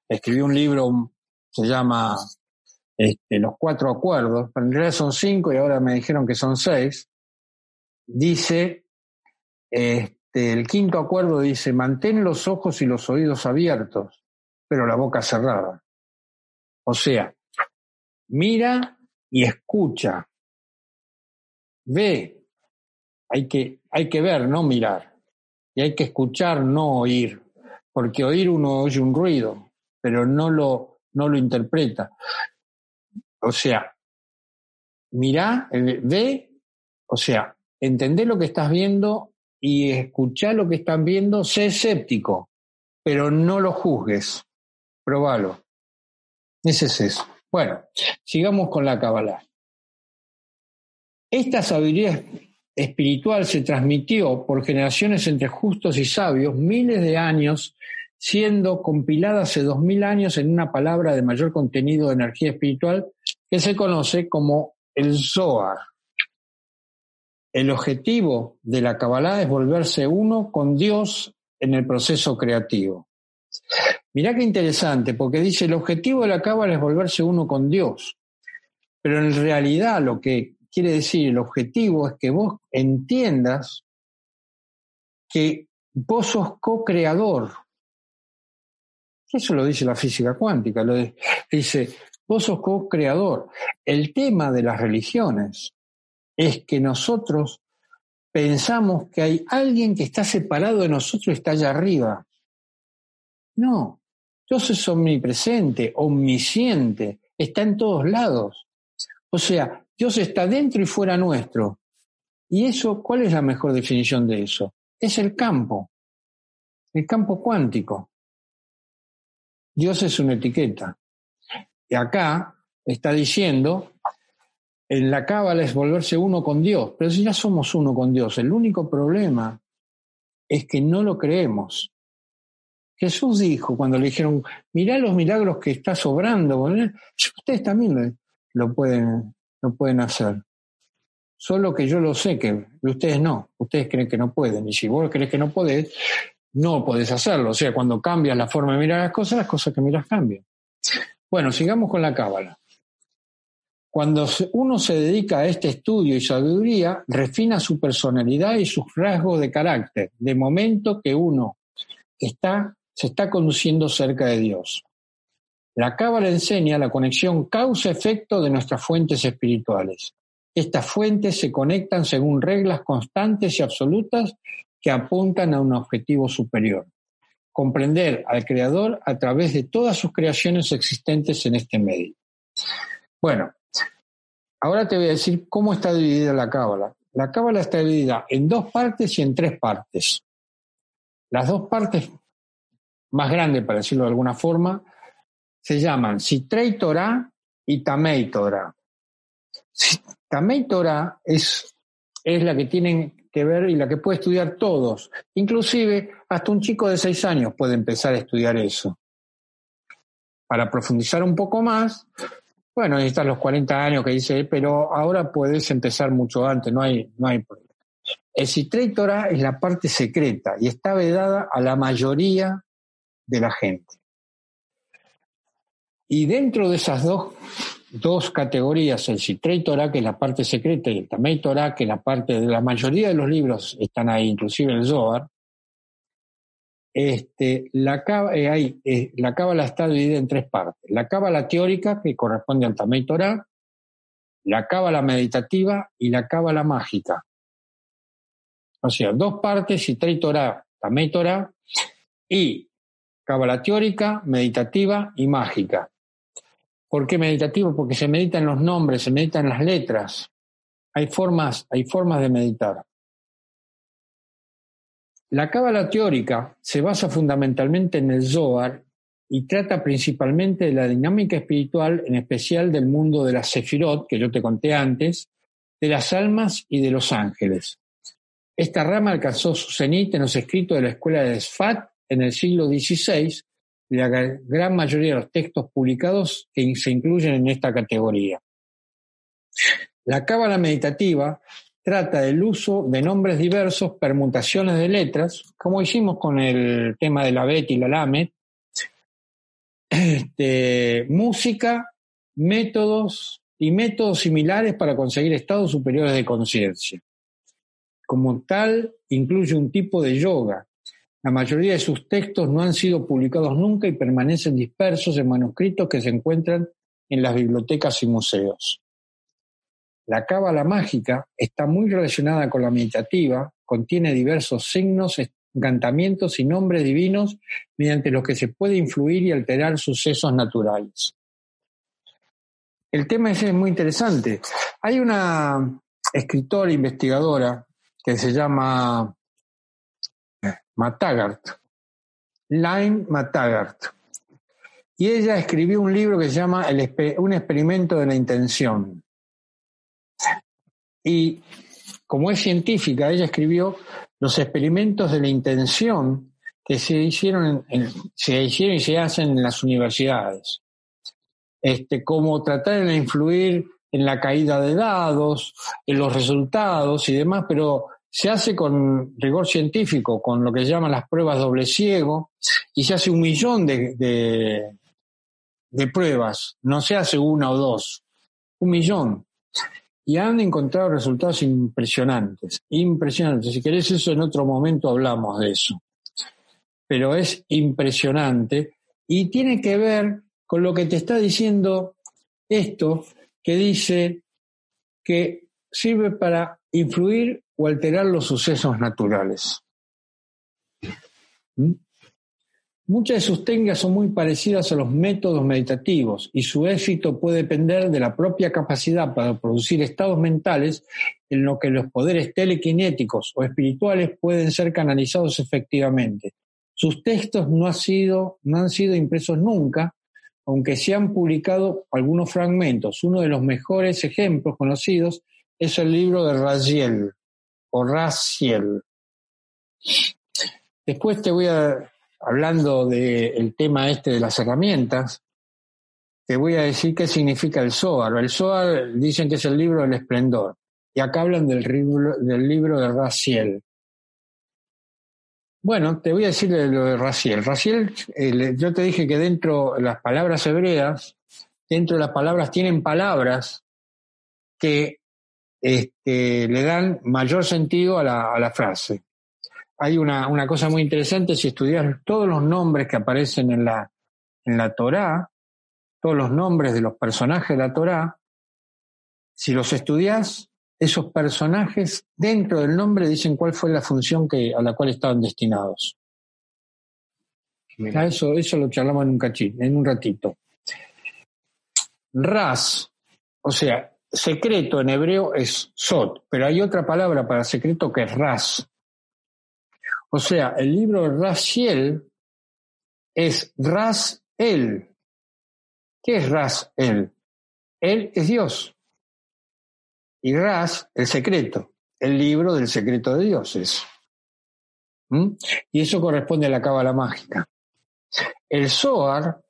Escribió un libro, se llama este, Los Cuatro Acuerdos, en realidad son cinco y ahora me dijeron que son seis. Dice, este, el quinto acuerdo dice, mantén los ojos y los oídos abiertos, pero la boca cerrada. O sea, mira y escucha. Ve, hay que, hay que ver, no mirar. Y hay que escuchar, no oír. Porque oír uno oye un ruido, pero no lo, no lo interpreta. O sea, mira, eh, ve, o sea, entendé lo que estás viendo y escuchá lo que están viendo, sé escéptico, pero no lo juzgues. Probalo. Ese es eso. Bueno, sigamos con la Kabbalah. Esta sabiduría espiritual se transmitió por generaciones entre justos y sabios miles de años, siendo compilada hace dos mil años en una palabra de mayor contenido de energía espiritual que se conoce como el Zohar. El objetivo de la Kabbalah es volverse uno con Dios en el proceso creativo. Mirá qué interesante, porque dice el objetivo de la Kabbalah es volverse uno con Dios. Pero en realidad lo que quiere decir, el objetivo es que vos entiendas que vos sos co-creador. Eso lo dice la física cuántica, lo dice, vos sos co-creador. El tema de las religiones es que nosotros pensamos que hay alguien que está separado de nosotros y está allá arriba. No, Dios es omnipresente, omnisciente, está en todos lados. O sea, Dios está dentro y fuera nuestro. ¿Y eso, cuál es la mejor definición de eso? Es el campo, el campo cuántico. Dios es una etiqueta. Y acá está diciendo, en la cábala es volverse uno con Dios, pero si ya somos uno con Dios, el único problema es que no lo creemos. Jesús dijo cuando le dijeron, mirá los milagros que está sobrando, ustedes también lo pueden no pueden hacer. Solo que yo lo sé que ustedes no, ustedes creen que no pueden. Y si vos crees que no podés, no podés hacerlo. O sea, cuando cambias la forma de mirar las cosas, las cosas que miras cambian. Bueno, sigamos con la cábala. Cuando uno se dedica a este estudio y sabiduría, refina su personalidad y sus rasgos de carácter, de momento que uno está, se está conduciendo cerca de Dios. La Cábala enseña la conexión causa-efecto de nuestras fuentes espirituales. Estas fuentes se conectan según reglas constantes y absolutas que apuntan a un objetivo superior. Comprender al Creador a través de todas sus creaciones existentes en este medio. Bueno, ahora te voy a decir cómo está dividida la Cábala. La Cábala está dividida en dos partes y en tres partes. Las dos partes más grandes, para decirlo de alguna forma, se llaman Sitrei Torah y Tamei Torah. Tamei Torah es, es la que tienen que ver y la que puede estudiar todos. Inclusive hasta un chico de seis años puede empezar a estudiar eso. Para profundizar un poco más, bueno, necesitas los 40 años que dice, pero ahora puedes empezar mucho antes, no hay, no hay problema. El Torah es la parte secreta y está vedada a la mayoría de la gente. Y dentro de esas dos, dos categorías, el Torah, que es la parte secreta, y el Tamei que es la parte de la mayoría de los libros están ahí, inclusive el Zohar, este, la, eh, eh, la cábala está dividida en tres partes. La cábala teórica, que corresponde al Tamei Torah, la cábala meditativa y la cábala mágica. O sea, dos partes, Citrei Torah, Tamei y cábala teórica, meditativa y mágica. ¿Por qué meditativo? Porque se meditan los nombres, se meditan las letras. Hay formas, hay formas de meditar. La cábala teórica se basa fundamentalmente en el Zohar y trata principalmente de la dinámica espiritual, en especial del mundo de la Sefirot, que yo te conté antes, de las almas y de los ángeles. Esta rama alcanzó su cenit en los escritos de la escuela de Sfat en el siglo XVI la gran mayoría de los textos publicados que se incluyen en esta categoría. La cábala meditativa trata del uso de nombres diversos, permutaciones de letras, como hicimos con el tema de la Bet y la Lamed, este, música, métodos y métodos similares para conseguir estados superiores de conciencia. Como tal, incluye un tipo de yoga, la mayoría de sus textos no han sido publicados nunca y permanecen dispersos en manuscritos que se encuentran en las bibliotecas y museos. La cábala mágica está muy relacionada con la meditativa, contiene diversos signos, encantamientos y nombres divinos mediante los que se puede influir y alterar sucesos naturales. El tema ese es muy interesante. Hay una escritora investigadora que se llama Matagart, Line Matagart. Y ella escribió un libro que se llama Un experimento de la intención. Y como es científica, ella escribió los experimentos de la intención que se hicieron, se hicieron y se hacen en las universidades. Este, como tratar de influir en la caída de dados, en los resultados y demás, pero se hace con rigor científico, con lo que llaman las pruebas doble ciego, y se hace un millón de, de, pruebas, no se hace una o dos, un millón. Y han encontrado resultados impresionantes, impresionantes. Si querés eso, en otro momento hablamos de eso. Pero es impresionante y tiene que ver con lo que te está diciendo esto, que dice que sirve para influir o alterar los sucesos naturales. ¿Mm? Muchas de sus técnicas son muy parecidas a los métodos meditativos y su éxito puede depender de la propia capacidad para producir estados mentales en los que los poderes telequinéticos o espirituales pueden ser canalizados efectivamente. Sus textos no, han sido impresos nunca, aunque se han publicado algunos fragmentos. Uno de los mejores ejemplos conocidos es el libro de Raziel, o Raziel. Después te voy a, hablando del tema este de las herramientas, te voy a decir qué significa el Zohar. El Zohar dicen que es el libro del esplendor. Y acá hablan del, del libro de Raziel. Bueno, te voy a decir lo de Raziel. Raziel, yo te dije que dentro de las palabras hebreas, dentro de las palabras tienen palabras que este, le dan mayor sentido a la frase. Hay una, una, cosa muy interesante, si estudias todos los nombres que aparecen en la, en la Torá, todos los nombres de los personajes de la Torá, si los estudias, esos personajes dentro del nombre dicen cuál fue la función que, a la cual estaban destinados. eso, eso lo charlamos en un cachín, en un ratito. Ras, o sea, secreto en hebreo es sot, pero hay otra palabra para secreto que es ras. O sea, el libro Rashiel es ras el. ¿Qué es ras el? Él es Dios. Y ras, el secreto, el libro del secreto de dioses. ¿Mm? Y eso corresponde a la cábala mágica. El Zohar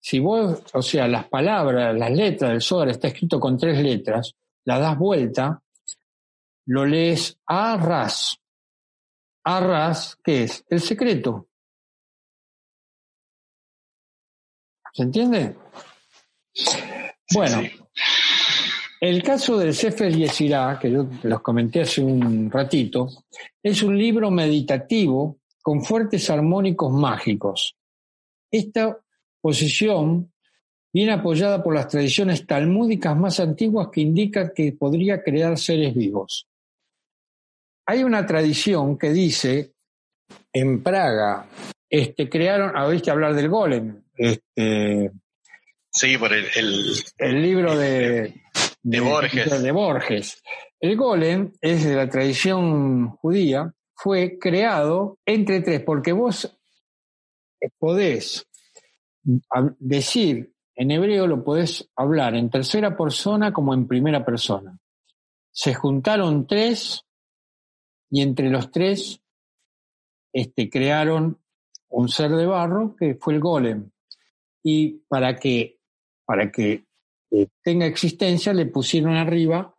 si vos, o sea, las palabras, las letras del Zohar está escrito con tres letras, la das vuelta, lo lees a ras. A ras, ¿qué es? El secreto. ¿Se entiende? Bueno, el caso del Sefer Yesirá, que yo los comenté hace un ratito, es un libro meditativo con fuertes armónicos mágicos. Esta posición viene apoyada por las tradiciones talmúdicas más antiguas que indican que podría crear seres vivos. Hay una tradición que dice, en Praga, este, crearon, ¿oíste hablar del golem? Este, sí, por el, el, libro de, de, Borges. de Borges. El golem es de la tradición judía, fue creado entre tres, porque vos podés decir en hebreo lo podés hablar en tercera persona como en primera persona. Se juntaron tres y entre los tres este, crearon un ser de barro que fue el golem. Y para que, para que eh, tenga existencia le pusieron arriba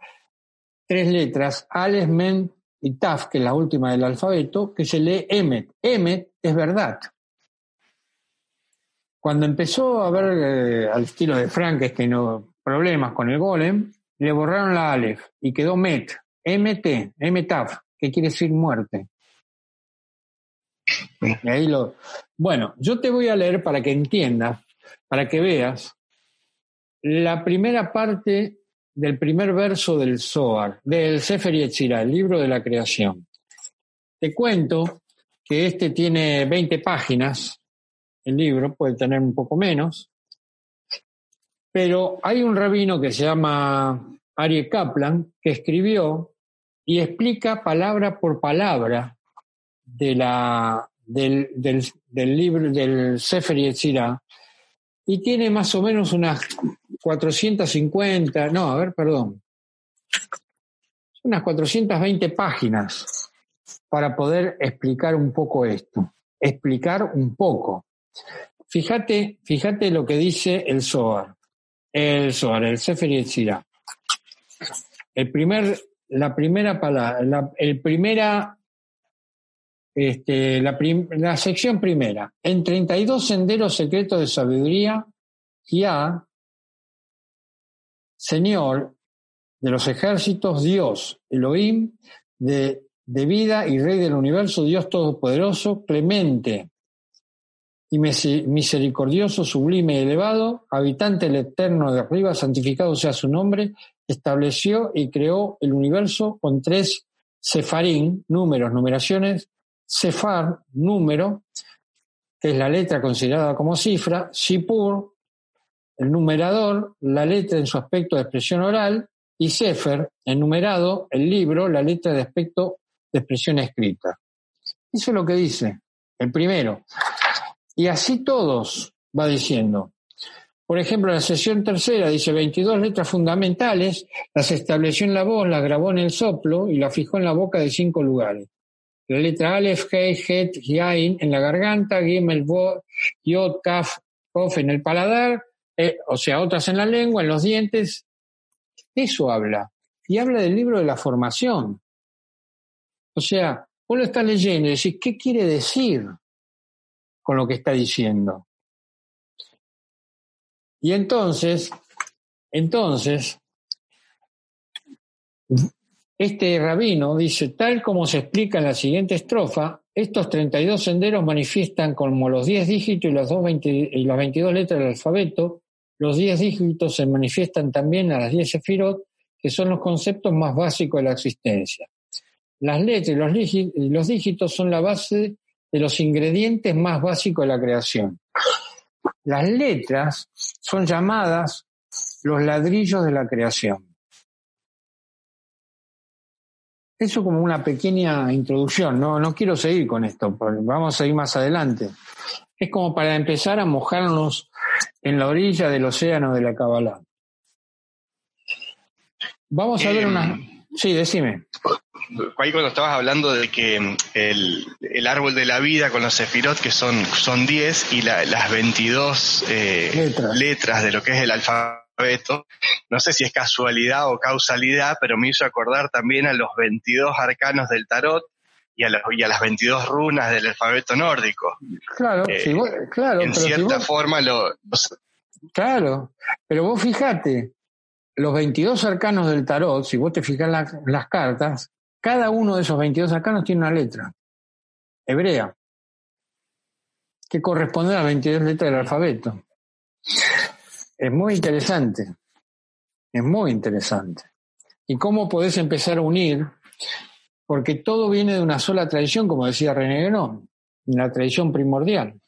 tres letras, Ales, Men y Taf, que es la última del alfabeto, que se lee Emet. Emet es verdad. Cuando empezó a ver eh, al estilo de Frankenstein problemas con el golem, le borraron la Aleph y quedó Met, MT, MTAF, que quiere decir muerte. Y ahí lo... Bueno, yo te voy a leer para que entiendas, para que veas la primera parte del primer verso del Zohar, del Sefer Yetzirah, el libro de la creación. Te cuento que este tiene 20 páginas el libro, puede tener un poco menos, pero hay un rabino que se llama Arie Kaplan que escribió y explica palabra por palabra de la, del, libro del Sefer Yetzirah y tiene más o menos unas 450, no, a ver, perdón, unas 420 páginas para poder explicar un poco esto, explicar un poco. Fíjate, fíjate lo que dice el Zohar. El Zohar, el Sefer Yetzirah. El primer, la primera palabra, la, el primera, este, la, la sección primera. En 32 senderos secretos de sabiduría, ya, Señor de los ejércitos, Dios, Elohim, de, de vida y Rey del universo, Dios Todopoderoso, clemente, y misericordioso, sublime y elevado, habitante del eterno de arriba, santificado sea su nombre, estableció y creó el universo con tres sefarín, números, numeraciones, sefar, número, que es la letra considerada como cifra, sipur, el numerador, la letra en su aspecto de expresión oral, y sefer, el numerado, el libro, la letra de aspecto de expresión escrita. Eso es lo que dice, el primero. Y así todos, va diciendo. Por ejemplo, la sesión tercera dice 22 letras fundamentales, las estableció en la voz, las grabó en el soplo y las fijó en la boca de cinco lugares. La letra Aleph, Hei, Het, Yain en la garganta, Gimel, Bo, Yod, Kaf, Kof en el paladar, eh, o sea, otras en la lengua, en los dientes. Eso habla. Y habla del libro de la formación. O sea, vos lo estás leyendo y decís, ¿qué quiere decir? Con lo que está diciendo. Y entonces, entonces, Este rabino dice, tal como se explica en la siguiente estrofa, estos 32 senderos manifiestan como los 10 dígitos y, las 22 letras del alfabeto. Los 10 dígitos se manifiestan también a las 10 sefirot, que son los conceptos más básicos de la existencia. Las letras y los dígitos son la base de los ingredientes más básicos de la creación. Las letras son llamadas los ladrillos de la creación. Eso como una pequeña introducción, no, no quiero seguir con esto, vamos a seguir más adelante. Es como para empezar a mojarnos en la orilla del océano de la Kabbalah. Vamos a ver em, una... Sí, decime. Ahí cuando estabas hablando de que el, árbol de la vida con los sefirot, que son, son 10, y las 22 eh, letras de lo que es el alfabeto, no sé si es casualidad o causalidad, pero me hizo acordar también a los 22 arcanos del tarot y a, las 22 runas del alfabeto nórdico. Claro, eh, claro. En cierta forma lo, Claro, pero vos fijate, los 22 arcanos del tarot, si vos te fijas las cartas, cada uno de esos 22 arcanos tiene una letra hebrea que corresponde a las 22 letras del alfabeto. Es muy interesante. Es muy interesante. ¿Y cómo podés empezar a unir? Porque todo viene de una sola tradición, como decía René Guénon, una tradición primordial.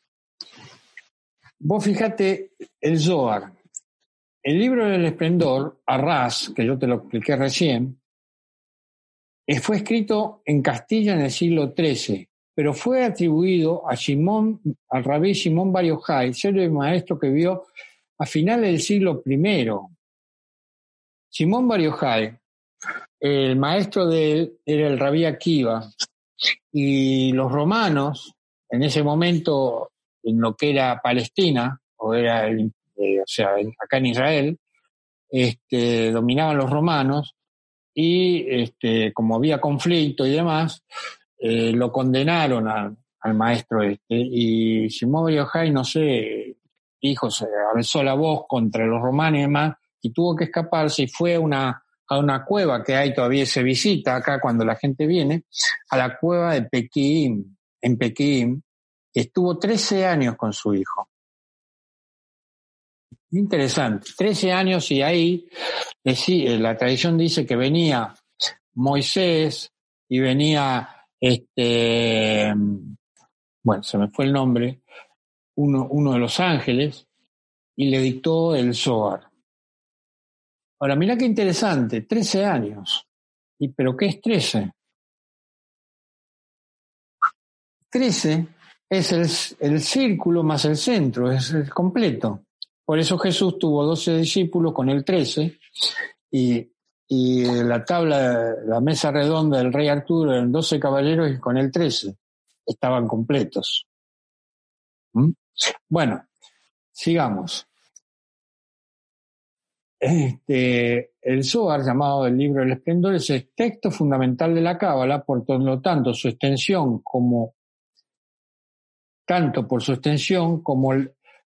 Vos fíjate el Zohar. El libro del esplendor, Arras, que yo te lo expliqué recién, fue escrito en Castilla en el siglo XIII, pero fue atribuido a Simón, al rabí Simón Bar Yochai, el maestro que vio a finales del siglo I. Simón Bar el maestro de él era el rabí Akiva, y los romanos, en ese momento, en lo que era Palestina, o era eh, o sea, acá en Israel, este, dominaban los romanos, y este, como había conflicto y demás, eh, lo condenaron al maestro este, y Simón Bar no sé, dijo, se alzó la voz contra los romanos y demás, y tuvo que escaparse y fue a una, a una cueva que hay todavía se visita acá cuando la gente viene, a la cueva de Pekín, en Pekín, estuvo 13 años con su hijo. Interesante, 13 años y ahí eh, eh, la tradición dice que venía Moisés y venía este, bueno, se me fue el nombre, uno, uno de los ángeles y le dictó el Zohar. Ahora, mira qué interesante, 13 años. ¿Y pero qué es 13? 13 es el, el, círculo más el centro, es el completo. Por eso Jesús tuvo 12 discípulos con el 13 y, y la tabla, la mesa redonda del rey Arturo eran 12 caballeros y con el 13 estaban completos. ¿Mm? Bueno, sigamos. Este, el Zohar, llamado el libro del esplendor, es el texto fundamental de la Cábala, por lo tanto, su extensión como, tanto por su extensión como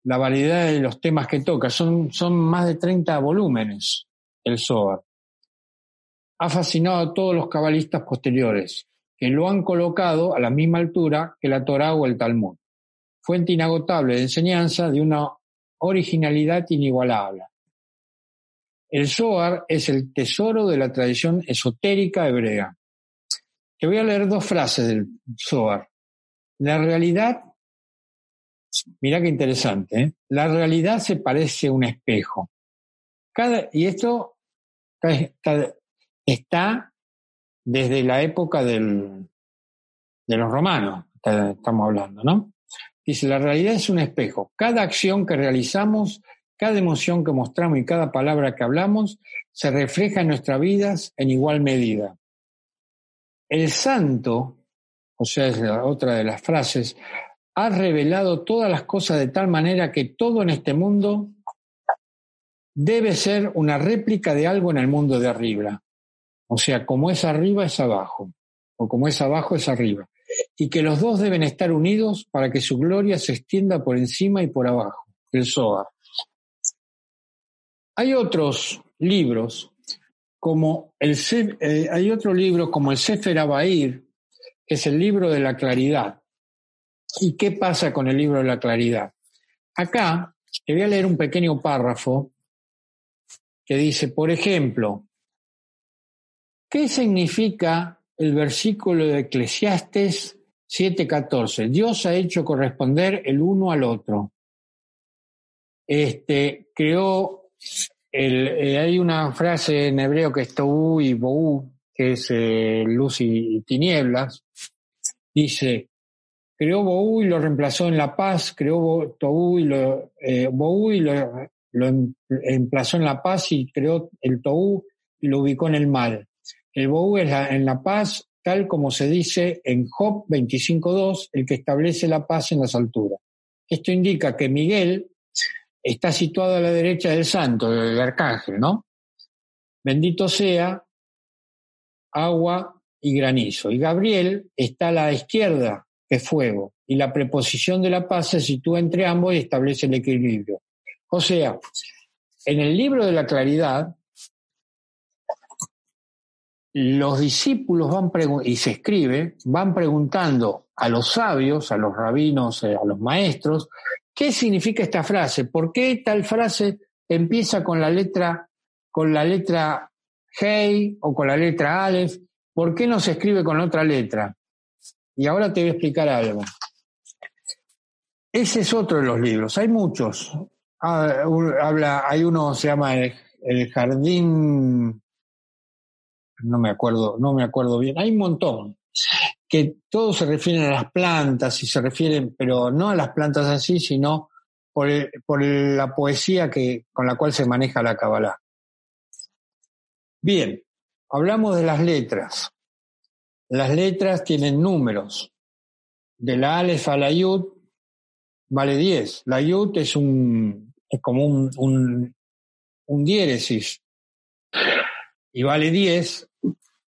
la variedad de los temas que toca, son, son más de 30 volúmenes el Zohar. Ha fascinado a todos los cabalistas posteriores, que lo han colocado a la misma altura que la Torá o el Talmud fuente inagotable de enseñanza de una originalidad inigualable. El Zohar es el tesoro de la tradición esotérica hebrea. Te voy a leer dos frases del Zohar. La realidad, mira qué interesante, ¿eh? la realidad se parece a un espejo. Cada, y esto está, desde la época del, de los romanos, estamos hablando, ¿no? Dice, la realidad es un espejo. Cada acción que realizamos, cada emoción que mostramos y cada palabra que hablamos se refleja en nuestras vidas en igual medida. El santo, o sea, es otra de las frases, ha revelado todas las cosas de tal manera que todo en este mundo debe ser una réplica de algo en el mundo de arriba. O sea, como es arriba es abajo, o como es abajo es arriba y que los dos deben estar unidos para que su gloria se extienda por encima y por abajo, el Zohar. Hay otros libros como el eh, hay otro libro como el Sefer Abair, que es el libro de la claridad. ¿Y qué pasa con el libro de la claridad? Acá te voy a leer un pequeño párrafo que dice, por ejemplo, ¿qué significa el versículo de Eclesiastes 7:14? Dios ha hecho corresponder el uno al otro. Este, creó eh, hay una frase en hebreo que es Tou y Bou, que es eh, luz y, tinieblas. Dice, creó Bou y lo reemplazó en la paz, creó Tou y lo, eh, y lo, lo em, emplazó en la paz y creó el Tou y lo ubicó en el mal. El Bou es en la paz, tal como se dice en Job 25.2, el que establece la paz en las alturas. Esto indica que Miguel está situado a la derecha del santo, del arcángel, ¿no? Bendito sea agua y granizo. Y Gabriel está a la izquierda, es fuego, y la preposición de la paz se sitúa entre ambos y establece el equilibrio. O sea, en el libro de la claridad, los discípulos van y se escribe, van preguntando a los sabios, a los rabinos, eh, a los maestros, ¿Qué significa esta frase? ¿Por qué tal frase empieza con la letra, con la letra Hey o con la letra Aleph? ¿Por qué no se escribe con otra letra? Y ahora te voy a explicar algo. Ese es otro de los libros. Hay muchos. Ah, habla, hay uno se llama el, jardín. No me acuerdo, no me acuerdo bien. Hay un montón que todos se refieren a las plantas y se refieren, pero no a las plantas así, sino por, la poesía que, con la cual se maneja la Kabbalah. Bien, hablamos de las letras. Las letras tienen números. De la Aleph a la Yud vale 10. La Yud es un es como un, un, un diéresis y vale 10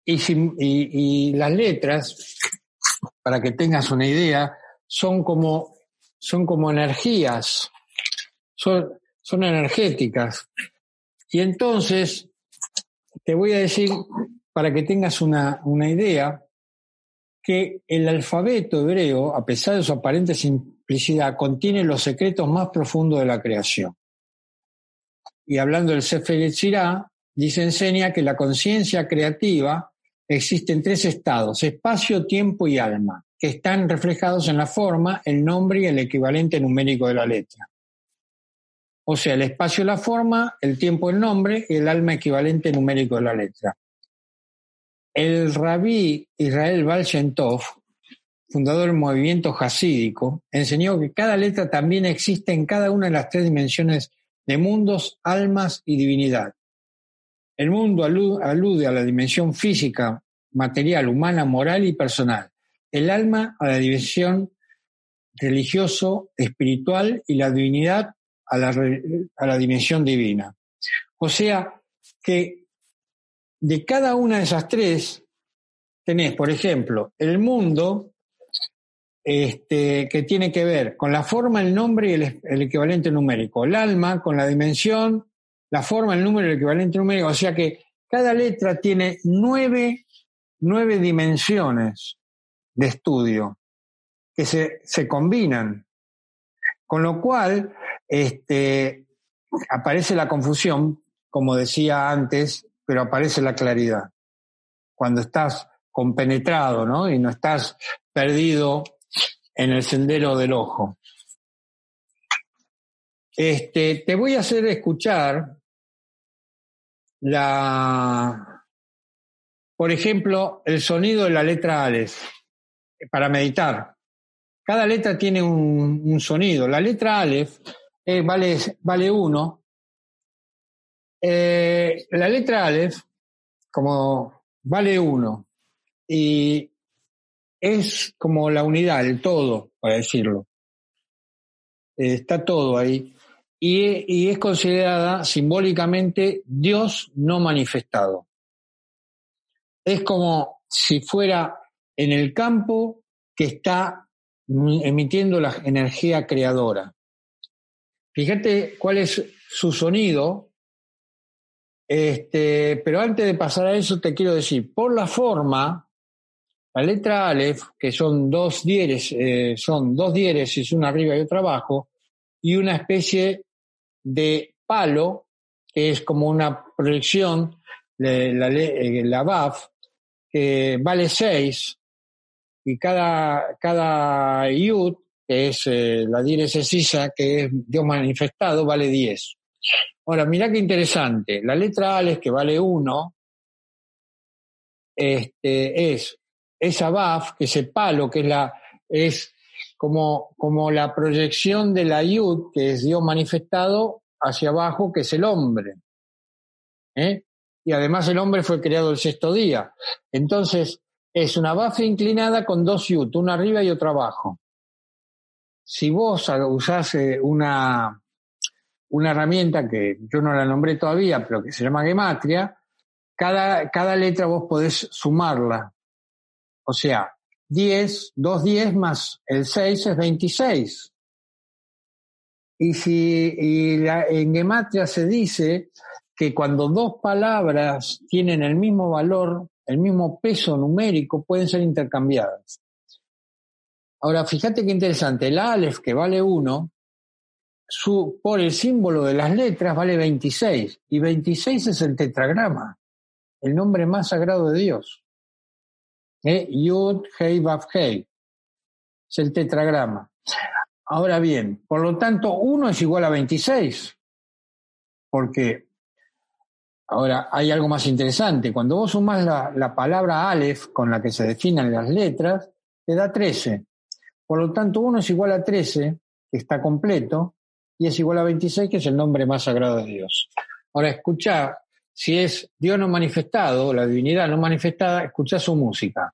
y, las letras, para que tengas una idea, son como, son como energías, son, son energéticas. Y entonces, te voy a decir, para que tengas una, una idea, que el alfabeto hebreo, a pesar de su aparente simplicidad, contiene los secretos más profundos de la creación. Y hablando del Sefer Yetzirah, dice enseña que la conciencia creativa existen tres estados, espacio, tiempo y alma, que están reflejados en la forma, el nombre y el equivalente numérico de la letra. O sea, el espacio la forma, el tiempo el nombre y el alma equivalente numérico de la letra. El rabí Israel Baal fundador del movimiento hasídico, enseñó que cada letra también existe en cada una de las tres dimensiones de mundos, almas y divinidad. El mundo alude a la dimensión física, material, humana, moral y personal. El alma a la dimensión religioso, espiritual y la divinidad a la, a la dimensión divina. O sea que de cada una de esas tres tenés, por ejemplo, el mundo este, que tiene que ver con la forma, el nombre y el, equivalente numérico. El alma con la dimensión, la forma, el número y el equivalente numérico. O sea que cada letra tiene nueve, nueve dimensiones de estudio que se, se combinan. Con lo cual, este, aparece la confusión, como decía antes, pero aparece la claridad. Cuando estás compenetrado, ¿no? Y no estás perdido en el sendero del ojo. Este, te voy a hacer escuchar la, por ejemplo, el sonido de la letra Aleph para meditar. Cada letra tiene un, sonido. La letra Aleph eh, vale, vale uno. Eh, la letra Aleph, como vale uno. Y es como la unidad, el todo, para decirlo. está todo ahí y, es considerada simbólicamente Dios no manifestado. Es como si fuera en el campo que está emitiendo la energía creadora. Fíjate cuál es su sonido, Este, pero antes de pasar a eso, te quiero decir, por la forma, la letra Aleph, que son dos dieres, eh, son dos diéresis, una arriba y otra abajo, y una especie de palo, que es como una proyección de la, eh, la BAF, que vale seis, y cada, cada yud, que es eh, la diéresis que es Dios manifestado, vale diez. Ahora, mira qué interesante. La letra Ales, que vale 1, este, es esa BAF, que ese palo, que es la, es como, como la proyección de la Yud, que es Dios manifestado, hacia abajo, que es el hombre. ¿eh? Y además el hombre fue creado el sexto día. Entonces, es una BAF inclinada con dos Yud, una arriba y otra abajo. Si vos usás eh, una, una herramienta que yo no la nombré todavía, pero que se llama gematria, cada, cada letra vos podés sumarla. O sea, 10, 2 10 más el 6 es 26. Y si y la, en gematria se dice que cuando dos palabras tienen el mismo valor, el mismo peso numérico, pueden ser intercambiadas. Ahora, fíjate qué interesante, el Aleph que vale 1 su, por el símbolo de las letras vale 26 y 26 es el tetragrama, el nombre más sagrado de Dios. ¿Eh? Yud, Hei, Vav, Hei. Es el tetragrama. Ahora bien, por lo tanto, 1 es igual a 26. Porque, ahora, hay algo más interesante. Cuando vos sumás la, la palabra Aleph con la que se definen las letras, te da 13. Por lo tanto, 1 es igual a 13, que está completo, y es igual a 26, que es el nombre más sagrado de Dios. Ahora, escucha, si es Dios no manifestado, la divinidad no manifestada, escucha su música.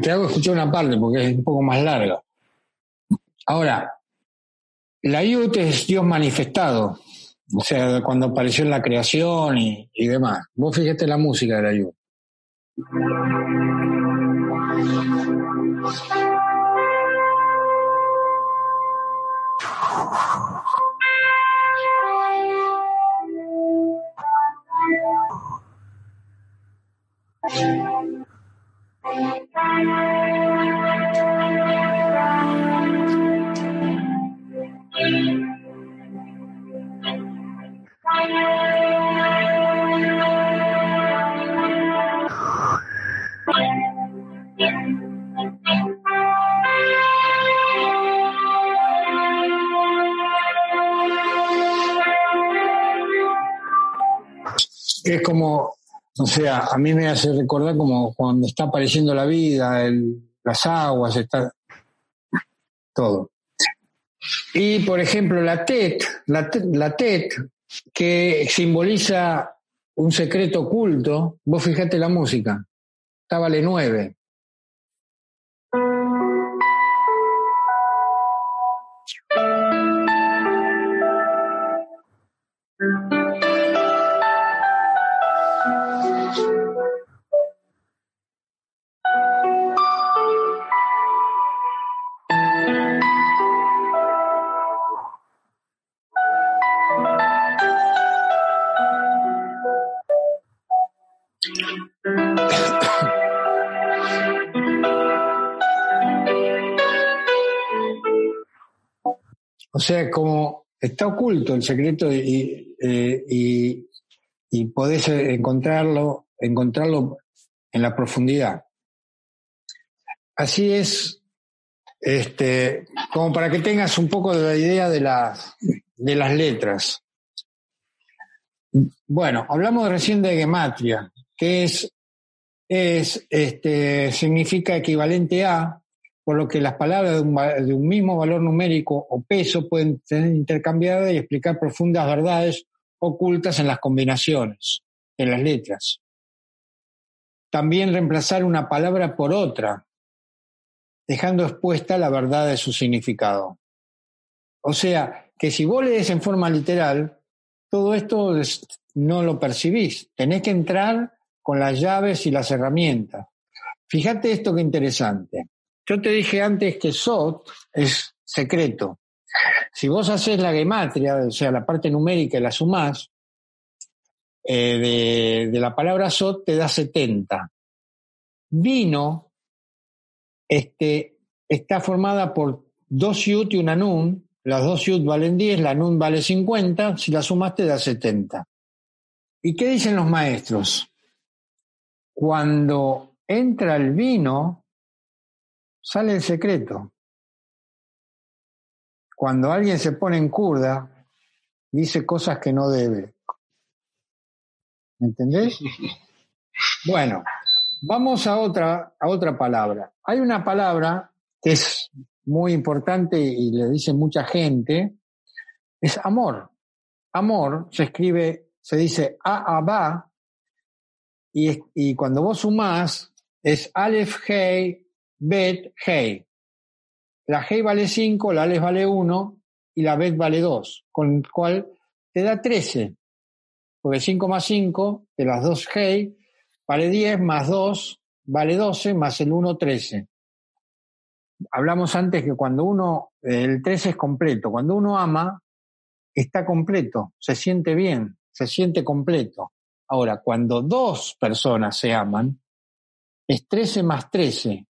Te hago escuchar una parte porque es un poco más larga. Ahora, la Yut es Dios manifestado, o sea, cuando apareció en la creación y, demás. Vos fíjate la música de la Yut. Es como, o sea, a mí me hace recordar como cuando está apareciendo la vida, el, las aguas, está todo. Y por ejemplo, la TET, la, la TET, que simboliza un secreto oculto, vos fijate la música, está vale nueve. Sea, como está oculto el secreto y, eh, y, y podés encontrarlo, encontrarlo en la profundidad. Así es Este, como para que tengas un poco de la idea de las, de las letras. Bueno, hablamos recién de gematria, que es, es este, significa equivalente a, por lo que las palabras de un, mismo valor numérico o peso pueden ser intercambiadas y explicar profundas verdades ocultas en las combinaciones, en las letras. También reemplazar una palabra por otra, dejando expuesta la verdad de su significado. O sea, que si vos lees en forma literal, todo esto no lo percibís. Tenés que entrar con las llaves y las herramientas. Fíjate esto que interesante. Yo te dije antes que SOT es secreto. Si vos haces la gematria, o sea, la parte numérica y la sumás, eh, de, la palabra SOT te da 70. Vino este, está formada por dos yut y una nun. Las dos yut valen 10, la nun vale 50, si la sumas te da 70. ¿Y qué dicen los maestros? Cuando entra el vino, sale el secreto. Cuando alguien se pone en curda, dice cosas que no debe. ¿Entendés? Bueno, Vamos a otra, a otra palabra. Hay una palabra que es muy importante y le dice mucha gente, es amor. Amor se escribe, se dice a a y, y cuando vos sumás es alef hei bet hei. La hei vale 5, la alef vale 1 y la bet vale 2, con el cual te da 13. Porque 5 más 5 de las dos hei Vale 10 más 2 vale 12 más el 1, 13. Hablamos antes que cuando uno, el 13 es completo, cuando uno ama, está completo, se siente bien, se siente completo. Ahora, cuando dos personas se aman, es 13 más 13.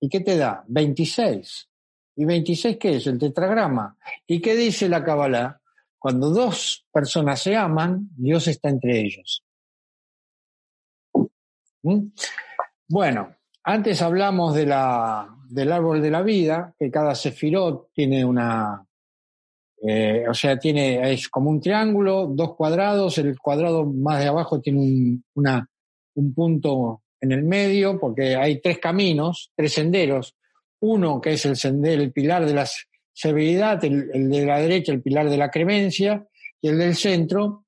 ¿Y qué te da? 26. ¿Y 26 qué es? El tetragrama. ¿Y qué dice la Kabbalah? Cuando dos personas se aman, Dios está entre ellos. ¿Mm? Bueno, antes hablamos de la, del árbol de la vida, que cada sefirot tiene una, eh, o sea, tiene, es como un triángulo, dos cuadrados, el cuadrado más de abajo tiene un punto en el medio, porque hay tres caminos, tres senderos. Uno que es el sendero, el pilar de la severidad, el, de la derecha, el pilar de la cremencia, y el del centro,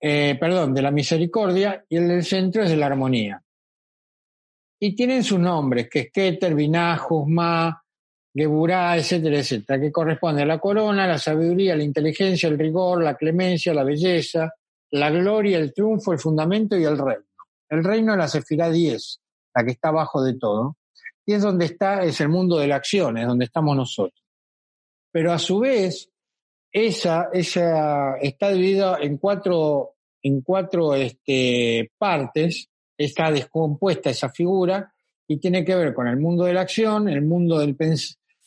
eh, perdón, de la misericordia, y el del centro es de la armonía. Y tienen sus nombres, que es Keter, Binah, Juzma, Geburá, etcétera, etcétera, que corresponde a la corona, la sabiduría, la inteligencia, el rigor, la clemencia, la belleza, la gloria, el triunfo, el fundamento y el reino. El reino es la Sefirá 10, la que está abajo de todo, y es donde está, es el mundo de la acción, es donde estamos nosotros. Pero a su vez, esa, esa está dividida en cuatro, en cuatro este, partes, está descompuesta esa figura y tiene que ver con el mundo de la acción, el mundo del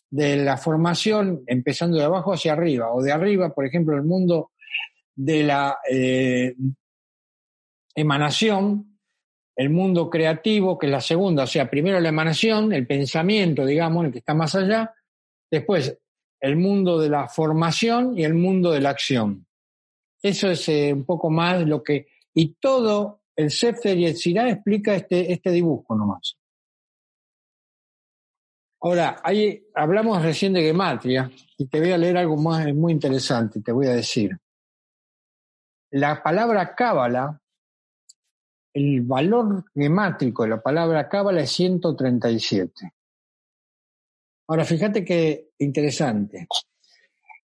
de la formación, empezando de abajo hacia arriba, o de arriba, por ejemplo, el mundo de la eh, emanación, el mundo creativo, que es la segunda, o sea, primero la emanación, el pensamiento, digamos, el que está más allá, después el mundo de la formación y el mundo de la acción. Eso es eh, un poco más lo que... Y todo el Sefer y el Sirá explica este, este dibujo nomás. Ahora, ahí hablamos recién de gematria y te voy a leer algo más muy interesante, te voy a decir. La palabra cábala, el valor gemátrico de la palabra cábala es 137. Ahora, fíjate qué interesante.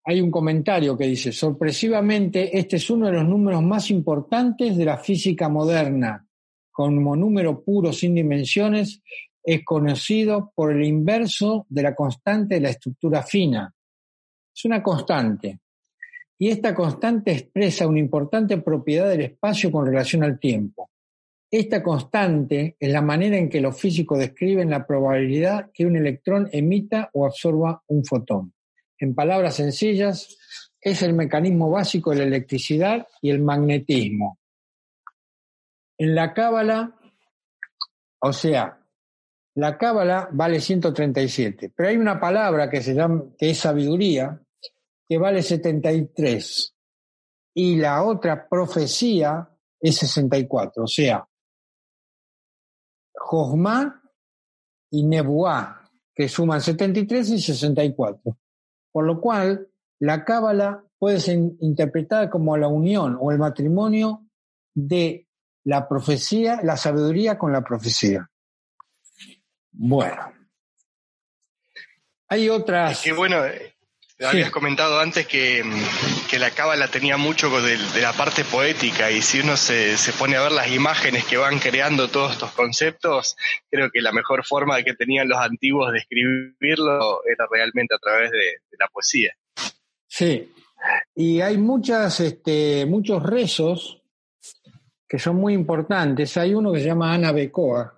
Hay un comentario que dice, sorpresivamente, este es uno de los números más importantes de la física moderna. Como número puro sin dimensiones, es conocido por el inverso de la constante de la estructura fina. Es una constante. Y esta constante expresa una importante propiedad del espacio con relación al tiempo. Esta constante es la manera en que los físicos describen la probabilidad que un electrón emita o absorba un fotón. En palabras sencillas, es el mecanismo básico de la electricidad y el magnetismo. En la cábala, o sea, la cábala vale 137, pero hay una palabra que se llama, que es sabiduría, que vale 73, y la otra profecía es 64, o sea, Josma y Nebuá, que suman 73 y 64. Por lo cual, la cábala puede ser interpretada como la unión o el matrimonio de la profecía, la sabiduría con la profecía. Bueno. Hay otras. Qué bueno, Habías comentado antes que, la cábala tenía mucho de, la parte poética y si uno se, pone a ver las imágenes que van creando todos estos conceptos, creo que la mejor forma que tenían los antiguos de escribirlo era realmente a través de, la poesía. Sí, y hay muchas, este, muchos rezos que son muy importantes. Hay uno que se llama Ana Becoa,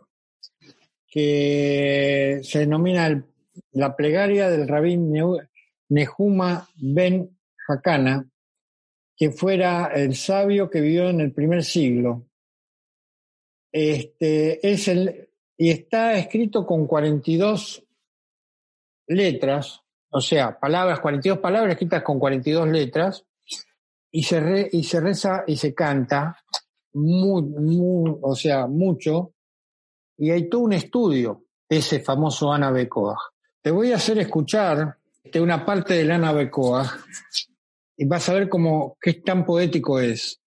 que se denomina la plegaria del rabín Nehuma ben Hakana, que fuera el sabio que vivió en el primer siglo. Este, es el, y está escrito con 42 letras, o sea, palabras, 42 palabras escritas con 42 letras, y se, y se reza y se canta, muy, o sea, mucho, y hay todo un estudio, ese famoso Ana Becoa. Te voy a hacer escuchar de una parte de Lana Becoa y vas a ver cómo qué tan poético es.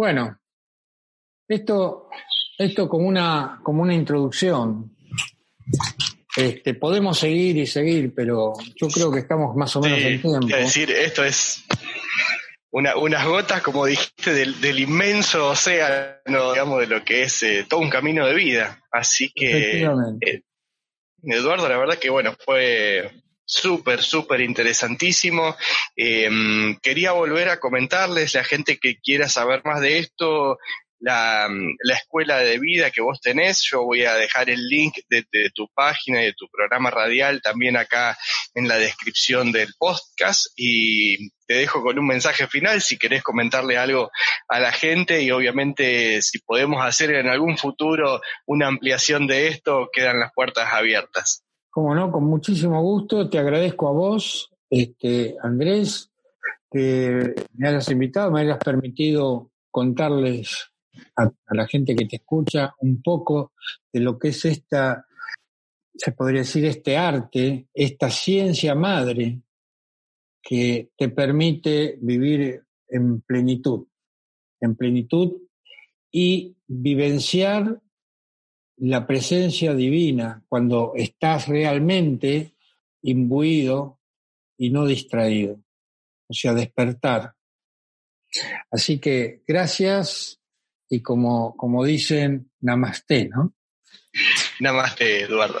Bueno, esto, esto como una, como una introducción. Este, podemos seguir y seguir, pero yo creo que estamos más o menos en tiempo. decir, esto es unas gotas, como dijiste, del, inmenso océano, digamos, de lo que es eh, todo un camino de vida. Así que, eh, Eduardo, la verdad que bueno, fue súper, súper interesantísimo. Em, quería volver a comentarles, la gente que quiera saber más de esto, la, la, escuela de vida que vos tenés. Yo voy a dejar el link de, tu página y de tu programa radial también acá en la descripción del podcast y te dejo con un mensaje final si querés comentarle algo a la gente y obviamente si podemos hacer en algún futuro una ampliación de esto, quedan las puertas abiertas. Como no, con muchísimo gusto. Te agradezco a vos, este, Andrés, que me hayas invitado, me hayas permitido contarles a, la gente que te escucha un poco de lo que es esta, se podría decir, este arte, esta ciencia madre que te permite vivir en plenitud, en plenitud y vivenciar la presencia divina cuando estás realmente imbuido y no distraído, o sea, despertar. Así que gracias y como, como dicen, namaste, ¿no? Namaste, Eduardo.